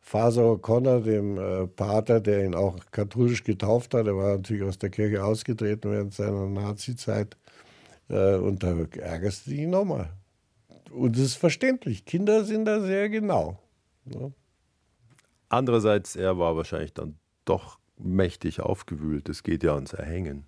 Faser O'Connor, dem äh, Pater, der ihn auch katholisch getauft hat, er war natürlich aus der Kirche ausgetreten während seiner Nazi-Zeit. Äh, und da ärgerst du dich nochmal. Und es ist verständlich. Kinder sind da sehr genau. Ne? Andererseits, er war wahrscheinlich dann doch mächtig aufgewühlt. Es geht ja ans Erhängen.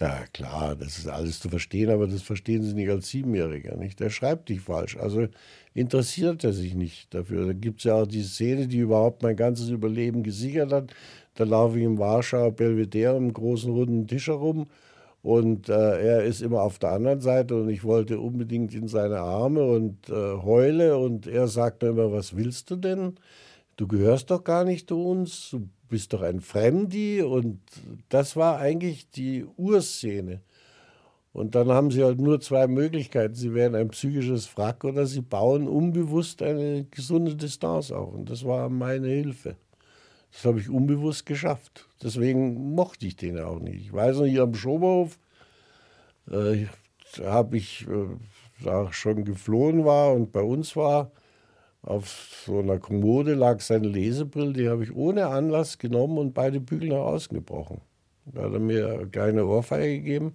Ja, klar, das ist alles zu verstehen, aber das verstehen Sie nicht als Siebenjähriger, nicht? Der schreibt dich falsch. Also interessiert er sich nicht dafür. Da gibt es ja auch die Szene, die überhaupt mein ganzes Überleben gesichert hat. Da laufe ich im Warschauer Belvedere im großen runden Tisch herum und äh, er ist immer auf der anderen Seite und ich wollte unbedingt in seine Arme und äh, heule und er sagt mir immer, was willst du denn? Du gehörst doch gar nicht zu uns, du bist doch ein Fremdi und das war eigentlich die Urszene. Und dann haben sie halt nur zwei Möglichkeiten. Sie wären ein psychisches Wrack oder sie bauen unbewusst eine gesunde Distanz auf. Und das war meine Hilfe. Das habe ich unbewusst geschafft. Deswegen mochte ich den auch nicht. Ich weiß noch, hier am Schoberhof äh, habe ich, äh, da schon geflohen war und bei uns war, auf so einer Kommode lag seine Lesebrille, die habe ich ohne Anlass genommen und beide Bügel nach außen gebrochen. Da hat er mir eine kleine Ohrfeige gegeben.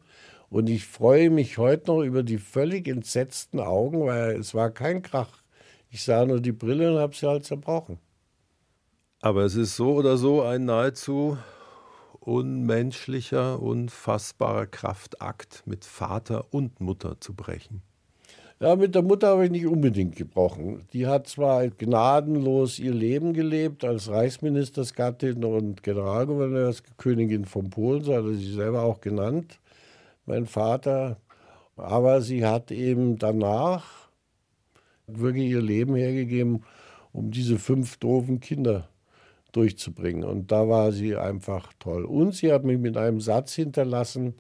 Und ich freue mich heute noch über die völlig entsetzten Augen, weil es war kein Krach. Ich sah nur die Brille und habe sie halt zerbrochen. Aber es ist so oder so ein nahezu unmenschlicher, unfassbarer Kraftakt, mit Vater und Mutter zu brechen. Ja, mit der Mutter habe ich nicht unbedingt gebrochen. Die hat zwar gnadenlos ihr Leben gelebt als Reichsministersgattin und Generalgouverneurskönigin von Polen, so hat er sie selber auch genannt, mein Vater. Aber sie hat eben danach wirklich ihr Leben hergegeben, um diese fünf doofen Kinder durchzubringen. Und da war sie einfach toll. Und sie hat mich mit einem Satz hinterlassen,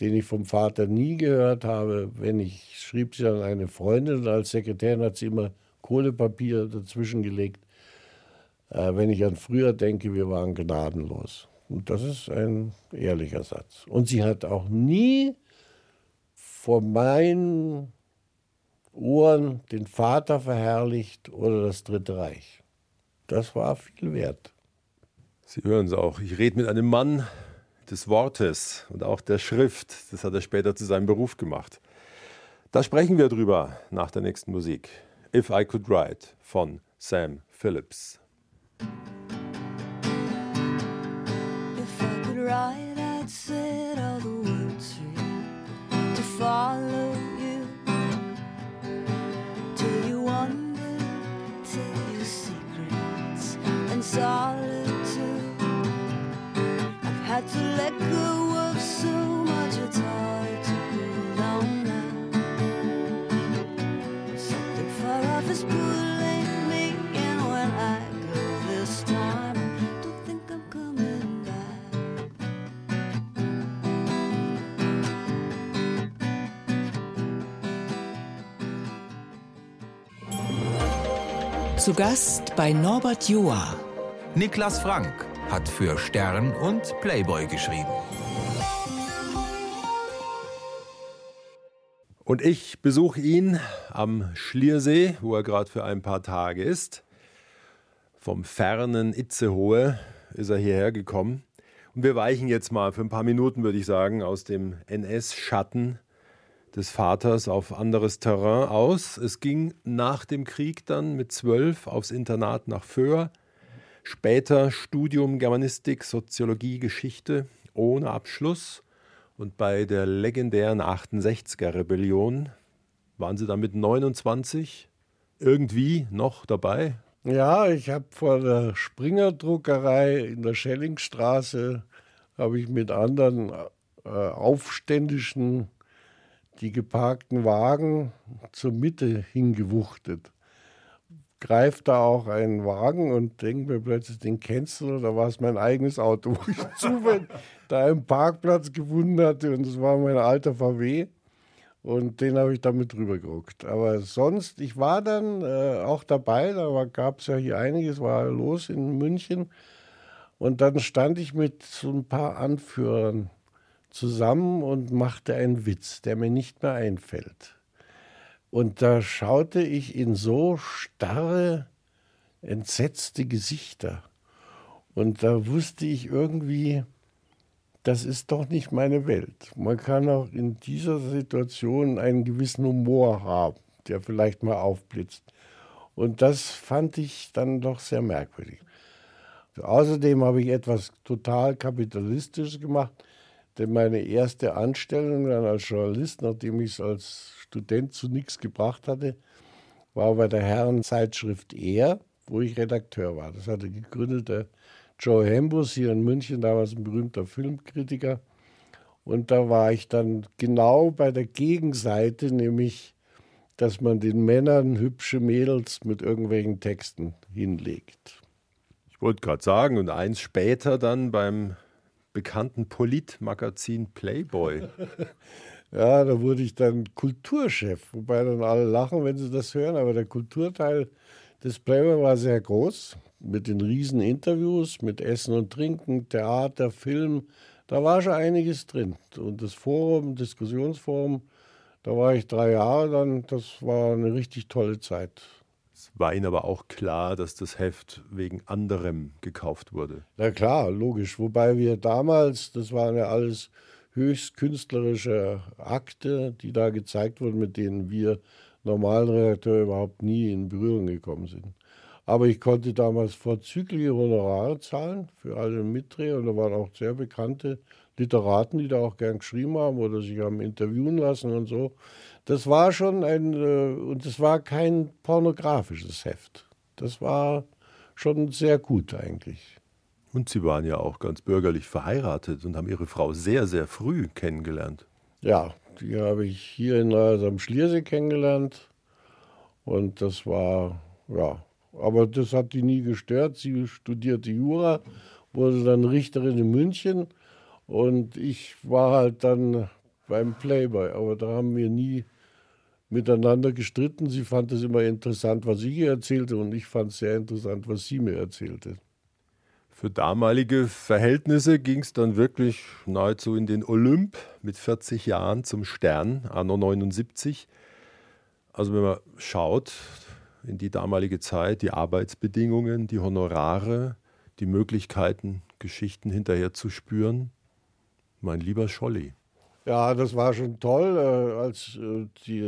den ich vom Vater nie gehört habe. Wenn ich schrieb sie an eine Freundin und als Sekretärin hat sie immer Kohlepapier dazwischen gelegt. Äh, wenn ich an früher denke, wir waren gnadenlos. Und das ist ein ehrlicher Satz. Und sie hat auch nie vor meinen Ohren den Vater verherrlicht oder das Dritte Reich. Das war viel wert. Sie hören es auch. Ich rede mit einem Mann, des Wortes und auch der Schrift. Das hat er später zu seinem Beruf gemacht. Da sprechen wir drüber nach der nächsten Musik. If I Could Write von Sam Phillips. Zu Gast bei Norbert Joa. Niklas Frank hat für Stern und Playboy geschrieben. Und ich besuche ihn am Schliersee, wo er gerade für ein paar Tage ist. Vom fernen Itzehoe ist er hierher gekommen. Und wir weichen jetzt mal für ein paar Minuten, würde ich sagen, aus dem NS-Schatten des Vaters auf anderes Terrain aus. Es ging nach dem Krieg dann mit zwölf aufs Internat nach Föhr. Später Studium Germanistik, Soziologie, Geschichte ohne Abschluss. Und bei der legendären 68er Rebellion waren Sie dann mit 29 irgendwie noch dabei? Ja, ich habe vor der Springer Druckerei in der Schellingstraße habe ich mit anderen äh, Aufständischen die geparkten Wagen zur Mitte hingewuchtet. Greift da auch ein Wagen und denkt mir plötzlich, den kennst du, da war es mein eigenes Auto, wo ich zufällig da einen Parkplatz gefunden hatte und es war mein alter VW und den habe ich damit drüber geruckt. Aber sonst, ich war dann äh, auch dabei, da gab es ja hier einiges, war los in München und dann stand ich mit so ein paar Anführern zusammen und machte einen Witz, der mir nicht mehr einfällt. Und da schaute ich in so starre, entsetzte Gesichter. Und da wusste ich irgendwie, das ist doch nicht meine Welt. Man kann auch in dieser Situation einen gewissen Humor haben, der vielleicht mal aufblitzt. Und das fand ich dann doch sehr merkwürdig. Außerdem habe ich etwas total Kapitalistisches gemacht. Denn meine erste Anstellung dann als Journalist, nachdem ich es als Student zu nichts gebracht hatte, war bei der Herrenzeitschrift Er, wo ich Redakteur war. Das hatte gegründet der Joe Hembus hier in München, damals ein berühmter Filmkritiker. Und da war ich dann genau bei der Gegenseite, nämlich, dass man den Männern hübsche Mädels mit irgendwelchen Texten hinlegt. Ich wollte gerade sagen, und eins später dann beim bekannten Politmagazin Playboy. ja, da wurde ich dann Kulturchef, wobei dann alle lachen, wenn sie das hören, aber der Kulturteil des Playboy war sehr groß, mit den riesen Interviews, mit Essen und Trinken, Theater, Film, da war schon einiges drin. Und das Forum, Diskussionsforum, da war ich drei Jahre dann, das war eine richtig tolle Zeit. Es war Ihnen aber auch klar, dass das Heft wegen anderem gekauft wurde. Na klar, logisch. Wobei wir damals, das waren ja alles höchst künstlerische Akte, die da gezeigt wurden, mit denen wir normalen Redakteure überhaupt nie in Berührung gekommen sind. Aber ich konnte damals vorzügliche Honorare zahlen für alle Mitdreher und da waren auch sehr bekannte Literaten, die da auch gern geschrieben haben oder sich haben interviewen lassen und so. Das war schon ein, äh, und es war kein pornografisches Heft. Das war schon sehr gut eigentlich. Und Sie waren ja auch ganz bürgerlich verheiratet und haben Ihre Frau sehr, sehr früh kennengelernt. Ja, die habe ich hier in also am Schliersee kennengelernt. Und das war, ja, aber das hat die nie gestört. Sie studierte Jura, wurde dann Richterin in München und ich war halt dann beim Playboy. Aber da haben wir nie miteinander gestritten. Sie fand es immer interessant, was ich ihr erzählte, und ich fand es sehr interessant, was sie mir erzählte. Für damalige Verhältnisse ging es dann wirklich nahezu in den Olymp mit 40 Jahren zum Stern, anno 79. Also wenn man schaut in die damalige Zeit, die Arbeitsbedingungen, die Honorare, die Möglichkeiten, Geschichten hinterher zu spüren, mein lieber Scholli. Ja, das war schon toll, äh, als äh,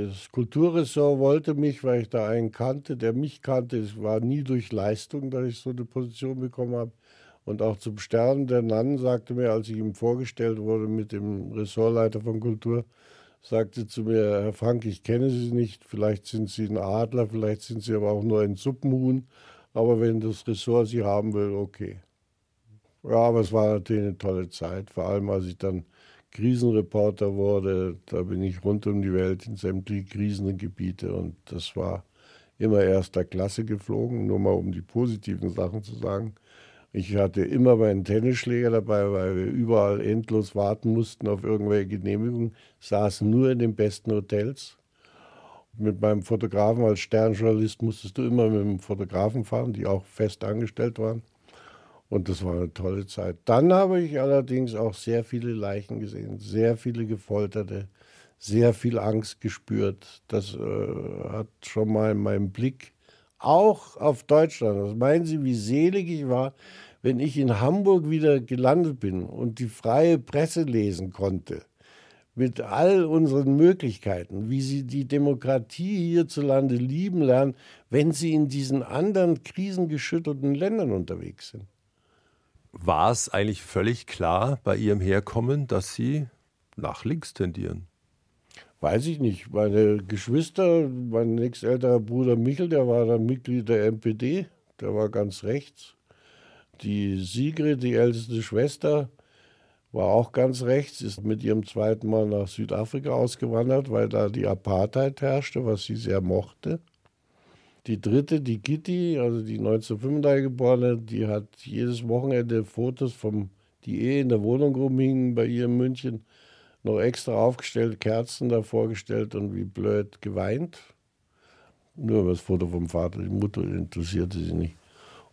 das Kulturressort wollte mich, weil ich da einen kannte, der mich kannte. Es war nie durch Leistung, dass ich so eine Position bekommen habe. Und auch zum Stern der Nannen sagte mir, als ich ihm vorgestellt wurde mit dem Ressortleiter von Kultur, sagte zu mir, Herr Frank, ich kenne Sie nicht, vielleicht sind Sie ein Adler, vielleicht sind Sie aber auch nur ein Suppenhuhn, aber wenn das Ressort Sie haben will, okay. Ja, aber es war natürlich eine tolle Zeit, vor allem als ich dann Krisenreporter wurde. Da bin ich rund um die Welt in sämtliche Krisengebiete und das war immer erster Klasse geflogen, nur mal um die positiven Sachen zu sagen. Ich hatte immer meinen Tennisschläger dabei, weil wir überall endlos warten mussten auf irgendwelche Genehmigungen, saßen nur in den besten Hotels. Mit meinem Fotografen als Sternjournalist musstest du immer mit dem Fotografen fahren, die auch fest angestellt waren. Und das war eine tolle Zeit. Dann habe ich allerdings auch sehr viele Leichen gesehen, sehr viele Gefolterte, sehr viel Angst gespürt. Das äh, hat schon mal in meinem Blick auch auf Deutschland. Was meinen Sie, wie selig ich war, wenn ich in Hamburg wieder gelandet bin und die freie Presse lesen konnte? Mit all unseren Möglichkeiten, wie sie die Demokratie hierzulande lieben lernen, wenn sie in diesen anderen krisengeschüttelten Ländern unterwegs sind. War es eigentlich völlig klar bei Ihrem Herkommen, dass Sie nach links tendieren? Weiß ich nicht. Meine Geschwister, mein nächstälterer Bruder Michel, der war dann Mitglied der MPD, der war ganz rechts. Die Sigrid, die älteste Schwester, war auch ganz rechts, ist mit ihrem zweiten Mal nach Südafrika ausgewandert, weil da die Apartheid herrschte, was sie sehr mochte. Die dritte, die Kitty, also die 1935 geborene, die hat jedes Wochenende Fotos vom, die eh in der Wohnung rumhingen bei ihr in München, noch extra aufgestellt, Kerzen davor gestellt und wie blöd geweint. Nur das Foto vom Vater, die Mutter interessierte sie nicht.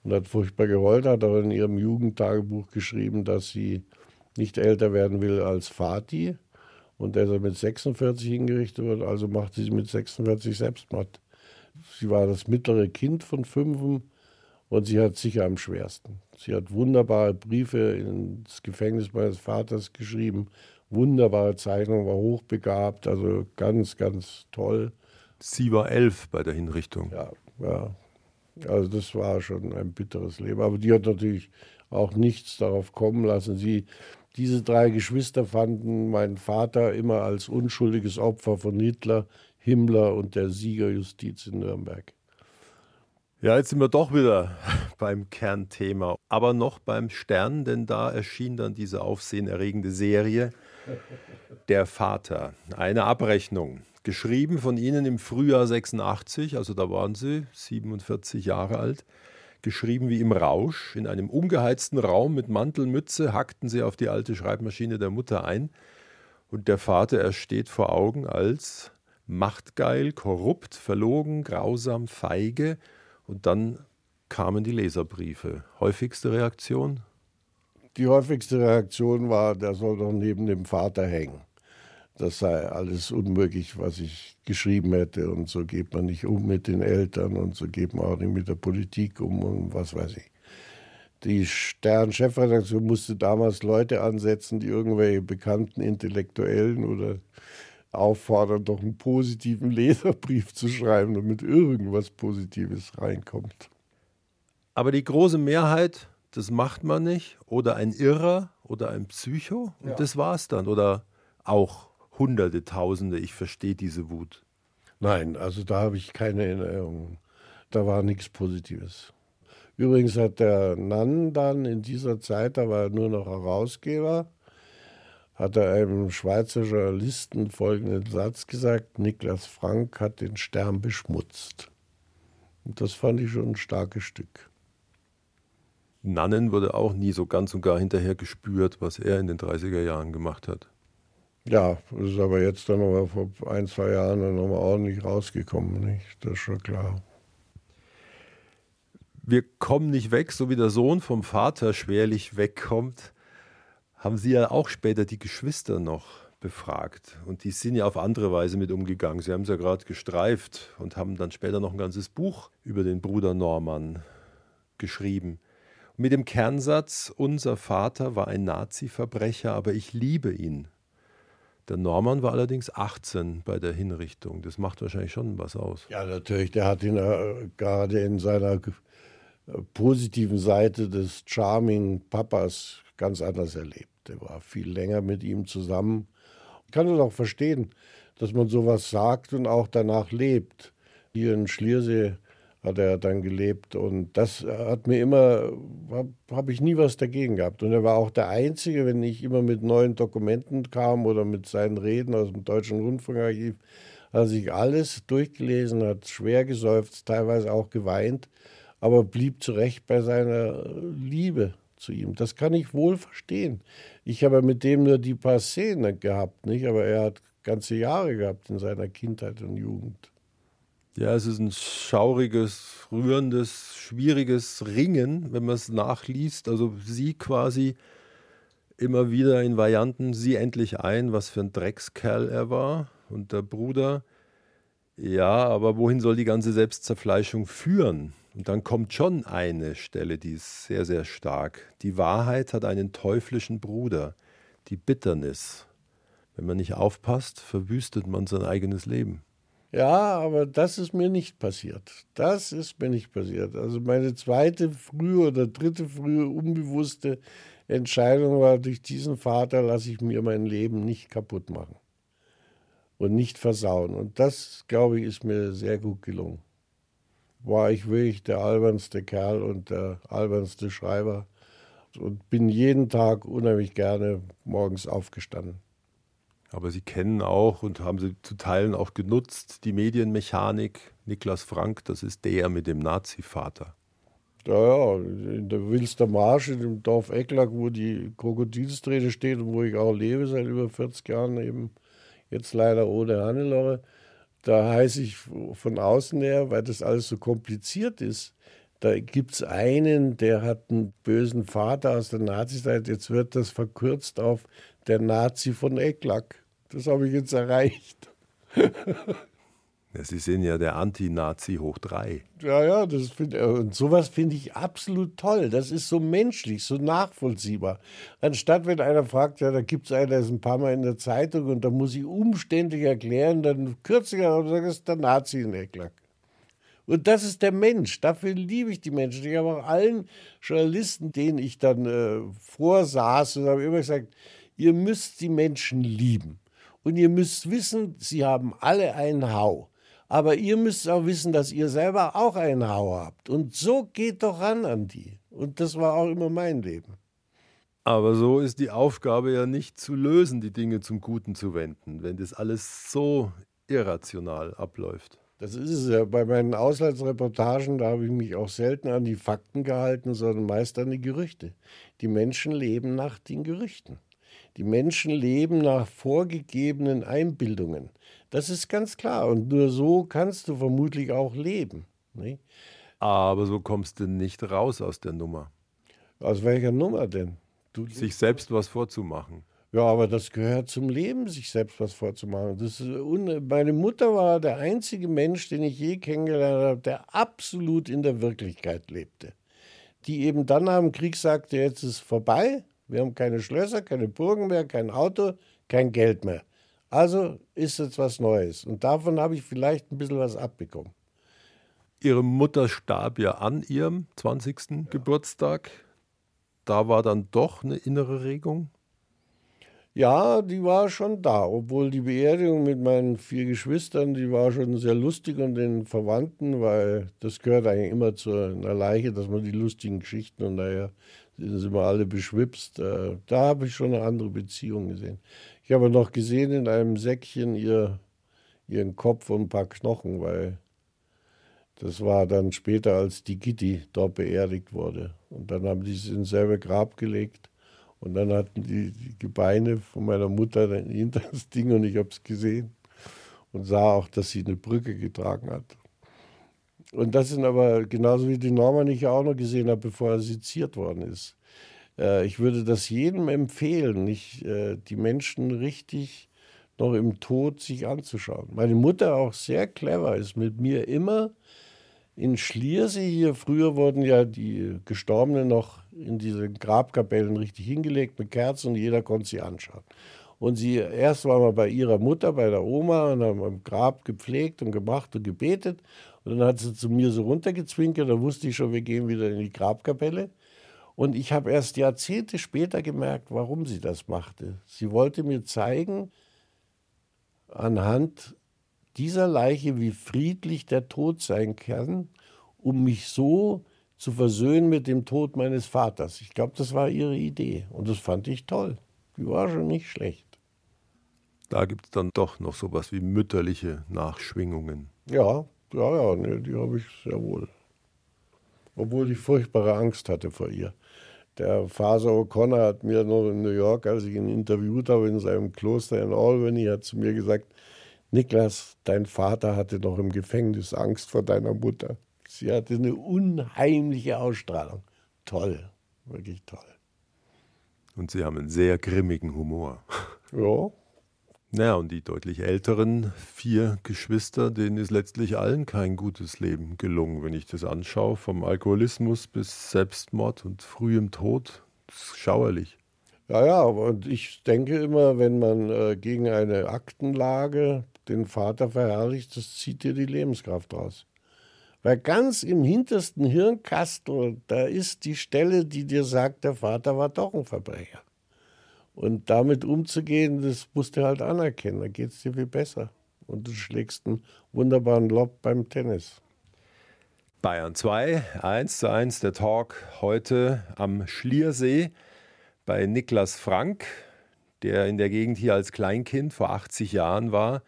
Und hat furchtbar geheult, hat aber in ihrem Jugendtagebuch geschrieben, dass sie nicht älter werden will als Vati und deshalb mit 46 hingerichtet wird, also macht sie mit 46 Selbstmord. Sie war das mittlere Kind von fünf und sie hat sicher am schwersten. Sie hat wunderbare Briefe ins Gefängnis meines Vaters geschrieben, wunderbare Zeichnung, war hochbegabt, also ganz, ganz toll. Sie war elf bei der Hinrichtung. Ja, ja. Also das war schon ein bitteres Leben. Aber die hat natürlich auch nichts darauf kommen lassen. Sie, diese drei Geschwister fanden meinen Vater immer als unschuldiges Opfer von Hitler, Himmler und der Siegerjustiz in Nürnberg. Ja, jetzt sind wir doch wieder beim Kernthema, aber noch beim Stern, denn da erschien dann diese aufsehenerregende Serie der Vater, eine Abrechnung, geschrieben von Ihnen im Frühjahr 86, also da waren Sie 47 Jahre alt, geschrieben wie im Rausch. In einem ungeheizten Raum mit Mantelmütze hackten Sie auf die alte Schreibmaschine der Mutter ein und der Vater, er steht vor Augen als machtgeil, korrupt, verlogen, grausam, feige und dann kamen die Leserbriefe. Häufigste Reaktion? Die häufigste Reaktion war, der soll doch neben dem Vater hängen. Das sei alles unmöglich, was ich geschrieben hätte. Und so geht man nicht um mit den Eltern und so geht man auch nicht mit der Politik um und was weiß ich. Die Stern-Chefredaktion musste damals Leute ansetzen, die irgendwelche bekannten Intellektuellen oder auffordern, doch einen positiven Leserbrief zu schreiben, damit irgendwas Positives reinkommt. Aber die große Mehrheit das macht man nicht. Oder ein Irrer oder ein Psycho. Und ja. das war's dann. Oder auch Hunderte, Tausende. Ich verstehe diese Wut. Nein, also da habe ich keine Erinnerung. Da war nichts Positives. Übrigens hat der Nann dann in dieser Zeit, da war er nur noch Herausgeber, hat er einem Schweizer Journalisten folgenden Satz gesagt: Niklas Frank hat den Stern beschmutzt. Und das fand ich schon ein starkes Stück. Nannen wurde auch nie so ganz und gar hinterher gespürt, was er in den 30er Jahren gemacht hat. Ja, das ist aber jetzt dann nochmal vor ein, zwei Jahren dann nochmal ordentlich rausgekommen, nicht? Das ist schon klar. Wir kommen nicht weg, so wie der Sohn vom Vater schwerlich wegkommt, haben Sie ja auch später die Geschwister noch befragt. Und die sind ja auf andere Weise mit umgegangen. Sie haben es ja gerade gestreift und haben dann später noch ein ganzes Buch über den Bruder Norman geschrieben mit dem Kernsatz, unser Vater war ein Nazi-Verbrecher, aber ich liebe ihn. Der Norman war allerdings 18 bei der Hinrichtung. Das macht wahrscheinlich schon was aus. Ja, natürlich. Der hat ihn äh, gerade in seiner äh, positiven Seite des Charming Papas ganz anders erlebt. Der war viel länger mit ihm zusammen. Ich kann es auch verstehen, dass man sowas sagt und auch danach lebt. Hier in Schliersee hat er dann gelebt. Und das hat mir immer, habe hab ich nie was dagegen gehabt. Und er war auch der Einzige, wenn ich immer mit neuen Dokumenten kam oder mit seinen Reden aus dem Deutschen Rundfunkarchiv, hat sich alles durchgelesen, hat schwer geseufzt, teilweise auch geweint, aber blieb zurecht bei seiner Liebe zu ihm. Das kann ich wohl verstehen. Ich habe mit dem nur die paar Szenen gehabt, nicht? aber er hat ganze Jahre gehabt in seiner Kindheit und Jugend. Ja, es ist ein schauriges, rührendes, schwieriges Ringen, wenn man es nachliest. Also sie quasi immer wieder in Varianten, sie endlich ein, was für ein Dreckskerl er war. Und der Bruder, ja, aber wohin soll die ganze Selbstzerfleischung führen? Und dann kommt schon eine Stelle, die ist sehr, sehr stark. Die Wahrheit hat einen teuflischen Bruder, die Bitternis. Wenn man nicht aufpasst, verwüstet man sein eigenes Leben. Ja, aber das ist mir nicht passiert. Das ist mir nicht passiert. Also meine zweite frühe oder dritte frühe unbewusste Entscheidung war, durch diesen Vater lasse ich mir mein Leben nicht kaputt machen und nicht versauen. Und das, glaube ich, ist mir sehr gut gelungen. War ich wirklich der albernste Kerl und der albernste Schreiber und bin jeden Tag unheimlich gerne morgens aufgestanden. Aber Sie kennen auch und haben sie zu Teilen auch genutzt, die Medienmechanik. Niklas Frank, das ist der mit dem Nazi-Vater. Ja, ja, in der Wilster Marsch, in dem Dorf Ecklack, wo die Krokodilsträne steht und wo ich auch lebe seit über 40 Jahren, eben jetzt leider ohne Hannelore, da heiße ich von außen her, weil das alles so kompliziert ist, da gibt es einen, der hat einen bösen Vater aus der Nazizeit, jetzt wird das verkürzt auf der Nazi von Ecklack. Das habe ich jetzt erreicht. Sie sind ja der Anti-Nazi hoch drei. Ja, ja, das find, und sowas finde ich absolut toll. Das ist so menschlich, so nachvollziehbar. Anstatt wenn einer fragt, ja, da gibt es einen, der ist ein paar Mal in der Zeitung und da muss ich umständlich erklären, dann kürzer und sage, das ist der Nazi in Ecklack. Und das ist der Mensch. Dafür liebe ich die Menschen. Ich habe auch allen Journalisten, denen ich dann äh, vorsaß, und habe immer gesagt, ihr müsst die Menschen lieben. Und ihr müsst wissen, sie haben alle einen Hau. Aber ihr müsst auch wissen, dass ihr selber auch einen Hau habt. Und so geht doch ran an die. Und das war auch immer mein Leben. Aber so ist die Aufgabe ja nicht zu lösen, die Dinge zum Guten zu wenden, wenn das alles so irrational abläuft. Das ist es ja. Bei meinen Auslandsreportagen, da habe ich mich auch selten an die Fakten gehalten, sondern meist an die Gerüchte. Die Menschen leben nach den Gerüchten. Die Menschen leben nach vorgegebenen Einbildungen. Das ist ganz klar. Und nur so kannst du vermutlich auch leben. Nicht? Aber so kommst du nicht raus aus der Nummer. Aus welcher Nummer denn? Du Sich selbst was vorzumachen. Ja, aber das gehört zum Leben, sich selbst was vorzumachen. Das meine Mutter war der einzige Mensch, den ich je kennengelernt habe, der absolut in der Wirklichkeit lebte. Die eben dann nach dem Krieg sagte, jetzt ist vorbei, wir haben keine Schlösser, keine Burgen mehr, kein Auto, kein Geld mehr. Also ist jetzt was Neues. Und davon habe ich vielleicht ein bisschen was abbekommen. Ihre Mutter starb ja an ihrem 20. Ja. Geburtstag. Da war dann doch eine innere Regung? Ja, die war schon da, obwohl die Beerdigung mit meinen vier Geschwistern, die war schon sehr lustig und den Verwandten, weil das gehört eigentlich immer zu einer Leiche, dass man die lustigen Geschichten und naja, sind wir alle beschwipst. Äh, da habe ich schon eine andere Beziehung gesehen. Ich habe noch gesehen in einem Säckchen ihr, ihren Kopf und ein paar Knochen, weil das war dann später, als die Gitti dort beerdigt wurde. Und dann haben die sie ins selbe Grab gelegt. Und dann hatten die, die Gebeine von meiner Mutter hinter das Ding und ich habe es gesehen und sah auch, dass sie eine Brücke getragen hat. Und das sind aber genauso wie die Norman ich ja auch noch gesehen habe, bevor er seziert worden ist. Äh, ich würde das jedem empfehlen, nicht äh, die Menschen richtig noch im Tod sich anzuschauen. Meine Mutter auch sehr clever ist mit mir immer in Schliersee hier. Früher wurden ja die Gestorbenen noch in diese Grabkapellen richtig hingelegt mit Kerzen und jeder konnte sie anschauen. Und sie, erst waren wir bei ihrer Mutter, bei der Oma und haben am Grab gepflegt und gemacht und gebetet. Und dann hat sie zu mir so runtergezwinkert, da wusste ich schon, wir gehen wieder in die Grabkapelle. Und ich habe erst Jahrzehnte später gemerkt, warum sie das machte. Sie wollte mir zeigen, anhand dieser Leiche, wie friedlich der Tod sein kann, um mich so zu versöhnen mit dem Tod meines Vaters. Ich glaube, das war ihre Idee und das fand ich toll. Die war schon nicht schlecht. Da gibt es dann doch noch sowas wie mütterliche Nachschwingungen. Ja, ja, ja, nee, die habe ich sehr wohl. Obwohl ich furchtbare Angst hatte vor ihr. Der Faser O'Connor hat mir noch in New York, als ich ihn interviewt habe in seinem Kloster in Albany, hat zu mir gesagt, Niklas, dein Vater hatte noch im Gefängnis Angst vor deiner Mutter. Sie hatte eine unheimliche Ausstrahlung. Toll, wirklich toll. Und Sie haben einen sehr grimmigen Humor. Ja. Naja, und die deutlich älteren vier Geschwister, denen ist letztlich allen kein gutes Leben gelungen, wenn ich das anschaue. Vom Alkoholismus bis Selbstmord und frühem Tod. Das ist schauerlich. Ja, ja, und ich denke immer, wenn man äh, gegen eine Aktenlage den Vater verherrlicht, das zieht dir die Lebenskraft raus. Weil ganz im hintersten Hirnkastel, da ist die Stelle, die dir sagt, der Vater war doch ein Verbrecher. Und damit umzugehen, das musst du halt anerkennen, da geht es dir viel besser. Und du schlägst einen wunderbaren Lob beim Tennis. Bayern 2, 1 zu 1 der Talk heute am Schliersee bei Niklas Frank, der in der Gegend hier als Kleinkind vor 80 Jahren war,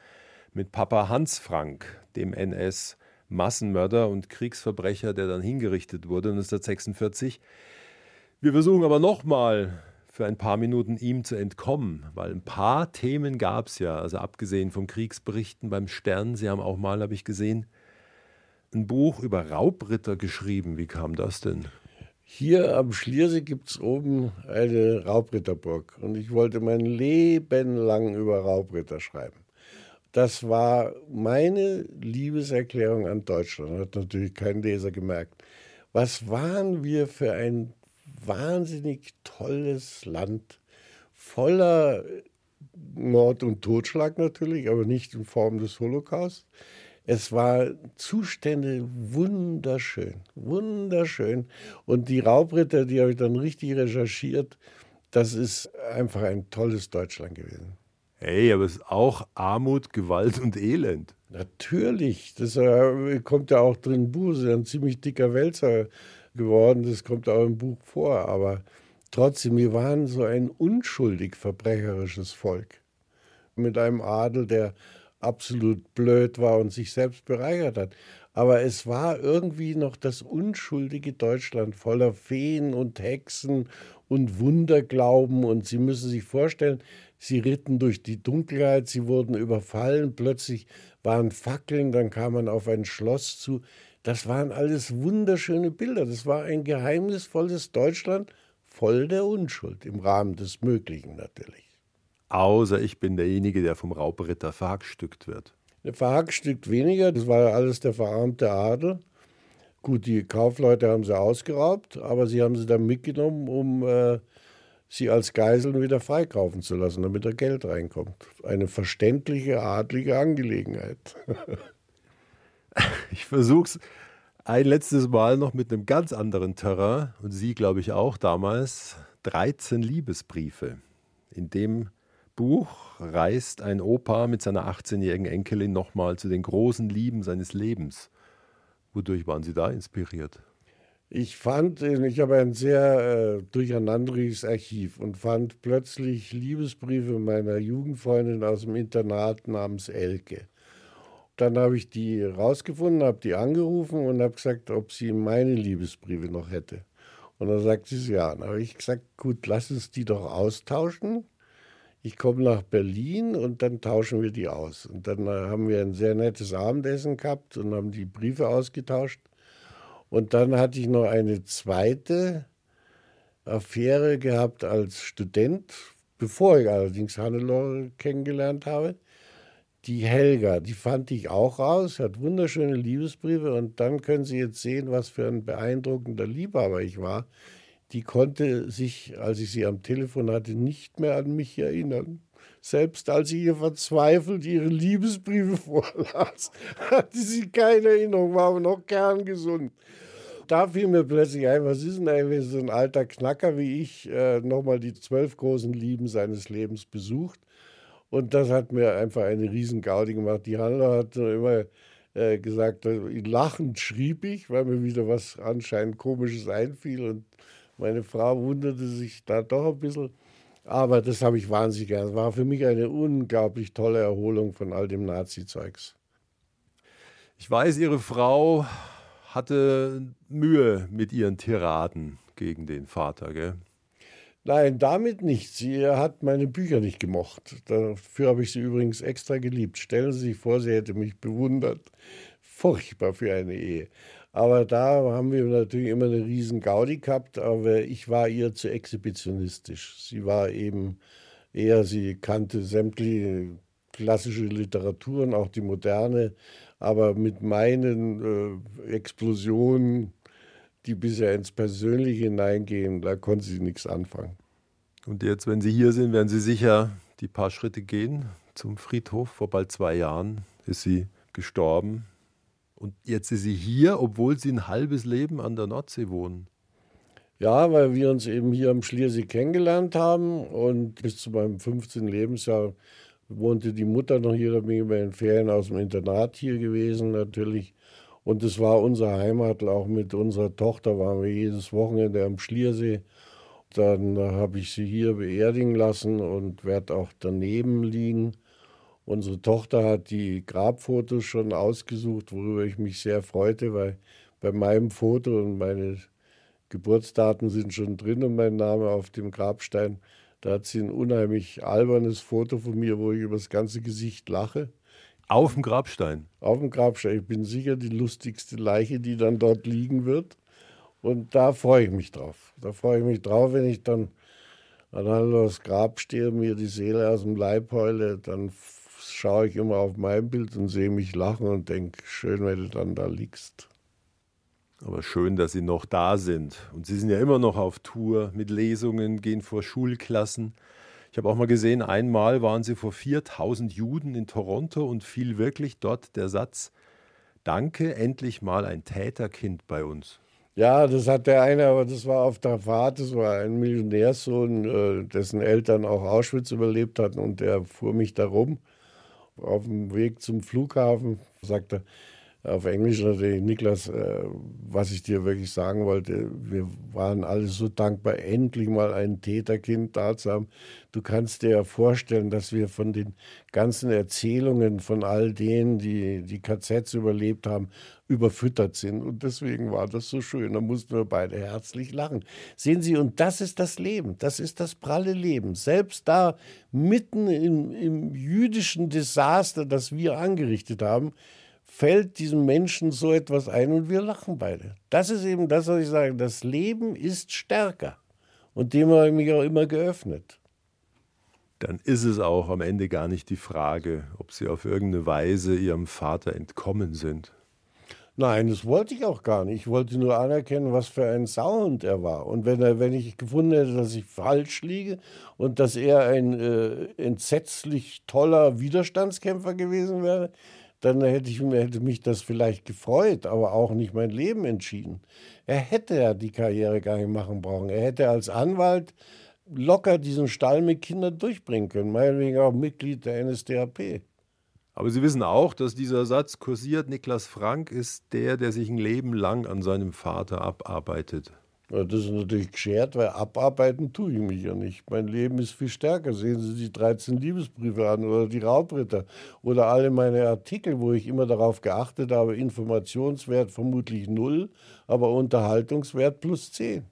mit Papa Hans Frank, dem NS-Massenmörder und Kriegsverbrecher, der dann hingerichtet wurde 1946. Wir versuchen aber nochmal für ein paar Minuten ihm zu entkommen, weil ein paar Themen gab es ja, also abgesehen von Kriegsberichten beim Stern, Sie haben auch mal, habe ich gesehen, ein Buch über Raubritter geschrieben. Wie kam das denn? Hier am Schliersee gibt es oben eine Raubritterburg und ich wollte mein Leben lang über Raubritter schreiben. Das war meine Liebeserklärung an Deutschland, hat natürlich kein Leser gemerkt. Was waren wir für ein wahnsinnig tolles Land, voller Mord und Totschlag natürlich, aber nicht in Form des Holocaust. Es war Zustände wunderschön, wunderschön. Und die Raubritter, die habe ich dann richtig recherchiert. Das ist einfach ein tolles Deutschland gewesen. Hey, aber es ist auch Armut, Gewalt und Elend. Natürlich, das äh, kommt ja auch drin ist ein ziemlich dicker Wälzer geworden, das kommt auch im Buch vor, aber trotzdem, wir waren so ein unschuldig verbrecherisches Volk mit einem Adel, der absolut blöd war und sich selbst bereichert hat. Aber es war irgendwie noch das unschuldige Deutschland voller Feen und Hexen und Wunderglauben. Und Sie müssen sich vorstellen, sie ritten durch die Dunkelheit, sie wurden überfallen, plötzlich waren Fackeln, dann kam man auf ein Schloss zu. Das waren alles wunderschöne Bilder. Das war ein geheimnisvolles Deutschland voll der Unschuld, im Rahmen des Möglichen natürlich. Außer ich bin derjenige, der vom Raubritter verhackstückt wird. Verhackstückt weniger, das war alles der verarmte Adel. Gut, die Kaufleute haben sie ausgeraubt, aber sie haben sie dann mitgenommen, um äh, sie als Geiseln wieder freikaufen zu lassen, damit da Geld reinkommt. Eine verständliche, adlige Angelegenheit. ich versuch's ein letztes Mal noch mit einem ganz anderen Terrain und Sie, glaube ich, auch damals. 13 Liebesbriefe. In dem Buch reist ein Opa mit seiner 18-jährigen Enkelin nochmal zu den großen Lieben seines Lebens. Wodurch waren Sie da inspiriert? Ich fand, ich habe ein sehr äh, durcheinanderiges Archiv und fand plötzlich Liebesbriefe meiner Jugendfreundin aus dem Internat namens Elke. Dann habe ich die rausgefunden, habe die angerufen und habe gesagt, ob sie meine Liebesbriefe noch hätte. Und dann sagt sie ja. Dann habe ich gesagt, gut, lass uns die doch austauschen ich komme nach Berlin und dann tauschen wir die aus. Und dann äh, haben wir ein sehr nettes Abendessen gehabt und haben die Briefe ausgetauscht. Und dann hatte ich noch eine zweite Affäre gehabt als Student, bevor ich allerdings Hannelore kennengelernt habe. Die Helga, die fand ich auch raus, hat wunderschöne Liebesbriefe und dann können Sie jetzt sehen, was für ein beeindruckender Liebhaber ich war die konnte sich, als ich sie am Telefon hatte, nicht mehr an mich erinnern. Selbst als ich ihr verzweifelt ihre Liebesbriefe vorlas, hatte sie keine Erinnerung, war aber noch kerngesund. Da fiel mir plötzlich ein, was ist denn eigentlich so ein alter Knacker wie ich, äh, nochmal die zwölf großen Lieben seines Lebens besucht. Und das hat mir einfach eine riesen Gaudi gemacht. Die Handler hat immer äh, gesagt, äh, lachend schrieb ich, weil mir wieder was anscheinend Komisches einfiel. Und meine Frau wunderte sich da doch ein bisschen. Aber das habe ich wahnsinnig gern. Es war für mich eine unglaublich tolle Erholung von all dem Nazi-Zeugs. Ich weiß, Ihre Frau hatte Mühe mit ihren Tiraden gegen den Vater, gell? Nein, damit nicht. Sie hat meine Bücher nicht gemocht. Dafür habe ich sie übrigens extra geliebt. Stellen Sie sich vor, sie hätte mich bewundert. Furchtbar für eine Ehe. Aber da haben wir natürlich immer eine riesen Gaudi gehabt, aber ich war ihr zu exhibitionistisch. Sie war eben eher, sie kannte sämtliche klassische Literaturen, auch die moderne, aber mit meinen äh, Explosionen, die bisher ins Persönliche hineingehen, da konnte sie nichts anfangen. Und jetzt, wenn Sie hier sind, werden Sie sicher die paar Schritte gehen zum Friedhof. Vor bald zwei Jahren ist sie gestorben. Und jetzt ist sie hier, obwohl Sie ein halbes Leben an der Nordsee wohnen. Ja, weil wir uns eben hier am Schliersee kennengelernt haben und bis zu meinem 15. Lebensjahr wohnte die Mutter noch hier, da bin ich bei den Ferien aus dem Internat hier gewesen natürlich. Und es war unsere Heimat, auch mit unserer Tochter waren wir jedes Wochenende am Schliersee. Dann habe ich sie hier beerdigen lassen und werde auch daneben liegen. Unsere Tochter hat die Grabfotos schon ausgesucht, worüber ich mich sehr freute, weil bei meinem Foto und meine Geburtsdaten sind schon drin und mein Name auf dem Grabstein. Da hat sie ein unheimlich albernes Foto von mir, wo ich über das ganze Gesicht lache. Auf dem Grabstein? Auf dem Grabstein. Ich bin sicher die lustigste Leiche, die dann dort liegen wird. Und da freue ich mich drauf. Da freue ich mich drauf, wenn ich dann an Hallos Grab stehe, mir die Seele aus dem Leib heule, dann schaue ich immer auf mein Bild und sehe mich lachen und denke, schön, wenn du dann da liegst. Aber schön, dass Sie noch da sind. Und Sie sind ja immer noch auf Tour mit Lesungen, gehen vor Schulklassen. Ich habe auch mal gesehen, einmal waren Sie vor 4000 Juden in Toronto und fiel wirklich dort der Satz, Danke, endlich mal ein Täterkind bei uns. Ja, das hat der eine, aber das war auf der Fahrt, das war ein Millionärssohn, äh, dessen Eltern auch Auschwitz überlebt hatten und der fuhr mich da rum. Auf dem Weg zum Flughafen sagte er, auf Englisch natürlich, Niklas, äh, was ich dir wirklich sagen wollte, wir waren alle so dankbar, endlich mal ein Täterkind da zu haben. Du kannst dir ja vorstellen, dass wir von den ganzen Erzählungen von all denen, die die KZs überlebt haben, überfüttert sind. Und deswegen war das so schön. Da mussten wir beide herzlich lachen. Sehen Sie, und das ist das Leben. Das ist das pralle Leben. Selbst da mitten im, im jüdischen Desaster, das wir angerichtet haben, fällt diesem Menschen so etwas ein und wir lachen beide. Das ist eben das, was ich sage. Das Leben ist stärker. Und dem habe ich mich auch immer geöffnet. Dann ist es auch am Ende gar nicht die Frage, ob Sie auf irgendeine Weise Ihrem Vater entkommen sind. Nein, das wollte ich auch gar nicht. Ich wollte nur anerkennen, was für ein Sauhund er war. Und wenn, er, wenn ich gefunden hätte, dass ich falsch liege und dass er ein äh, entsetzlich toller Widerstandskämpfer gewesen wäre, dann hätte, ich, hätte mich das vielleicht gefreut, aber auch nicht mein Leben entschieden. Er hätte ja die Karriere gar nicht machen brauchen. Er hätte als Anwalt locker diesen Stall mit Kindern durchbringen können, meinetwegen auch Mitglied der NSDAP. Aber Sie wissen auch, dass dieser Satz kursiert, Niklas Frank ist der, der sich ein Leben lang an seinem Vater abarbeitet. Das ist natürlich geschert, weil abarbeiten tue ich mich ja nicht. Mein Leben ist viel stärker. Sehen Sie die 13 Liebesbriefe an oder die Raubritter oder alle meine Artikel, wo ich immer darauf geachtet habe, Informationswert vermutlich null, aber Unterhaltungswert plus 10.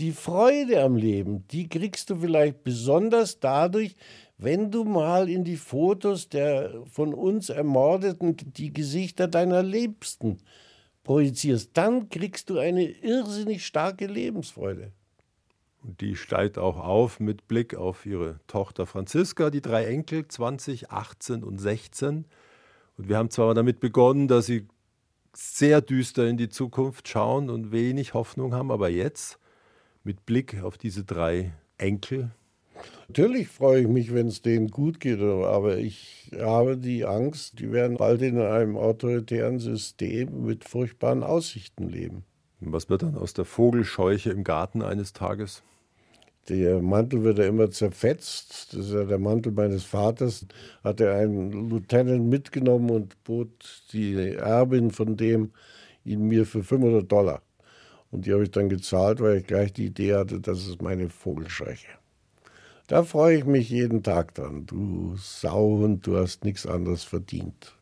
Die Freude am Leben, die kriegst du vielleicht besonders dadurch, wenn du mal in die Fotos der von uns Ermordeten die Gesichter deiner Liebsten projizierst, dann kriegst du eine irrsinnig starke Lebensfreude. Und die steigt auch auf mit Blick auf ihre Tochter Franziska, die drei Enkel, 20, 18 und 16. Und wir haben zwar damit begonnen, dass sie sehr düster in die Zukunft schauen und wenig Hoffnung haben, aber jetzt mit Blick auf diese drei Enkel Natürlich freue ich mich, wenn es denen gut geht, aber ich habe die Angst, die werden bald in einem autoritären System mit furchtbaren Aussichten leben. Was wird dann aus der Vogelscheuche im Garten eines Tages? Der Mantel wird ja immer zerfetzt. Das ist ja der Mantel meines Vaters. Hat er einen Lieutenant mitgenommen und bot die Erbin von dem ihn mir für 500 Dollar. Und die habe ich dann gezahlt, weil ich gleich die Idee hatte, das ist meine Vogelscheuche. Da freue ich mich jeden Tag dran. Du Sauhund, du hast nichts anderes verdient.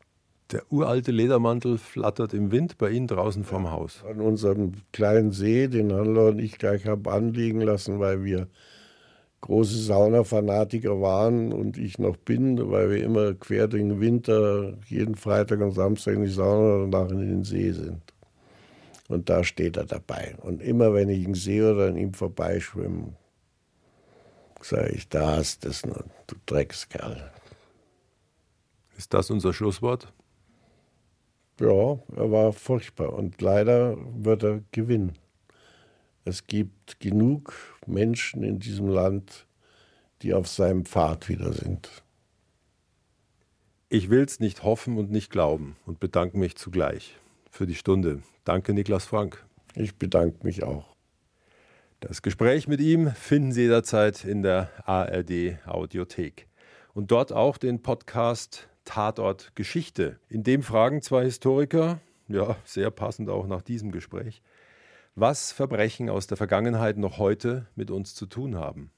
Der uralte Ledermantel flattert im Wind bei Ihnen draußen vorm Haus. An unserem kleinen See, den Handler und ich gleich haben anlegen lassen, weil wir große Saunafanatiker waren und ich noch bin, weil wir immer quer den Winter jeden Freitag und Samstag in die Sauna und danach in den See sind. Und da steht er dabei. Und immer wenn ich ihn sehe oder an ihm vorbeischwimme, sage ich, da hast du es nur, du Dreckskerl. Ist das unser Schlusswort? Ja, er war furchtbar und leider wird er gewinnen. Es gibt genug Menschen in diesem Land, die auf seinem Pfad wieder sind. Ich will es nicht hoffen und nicht glauben und bedanke mich zugleich für die Stunde. Danke, Niklas Frank. Ich bedanke mich auch. Das Gespräch mit ihm finden Sie jederzeit in der ARD Audiothek. Und dort auch den Podcast Tatort Geschichte. In dem fragen zwei Historiker, ja, sehr passend auch nach diesem Gespräch, was Verbrechen aus der Vergangenheit noch heute mit uns zu tun haben.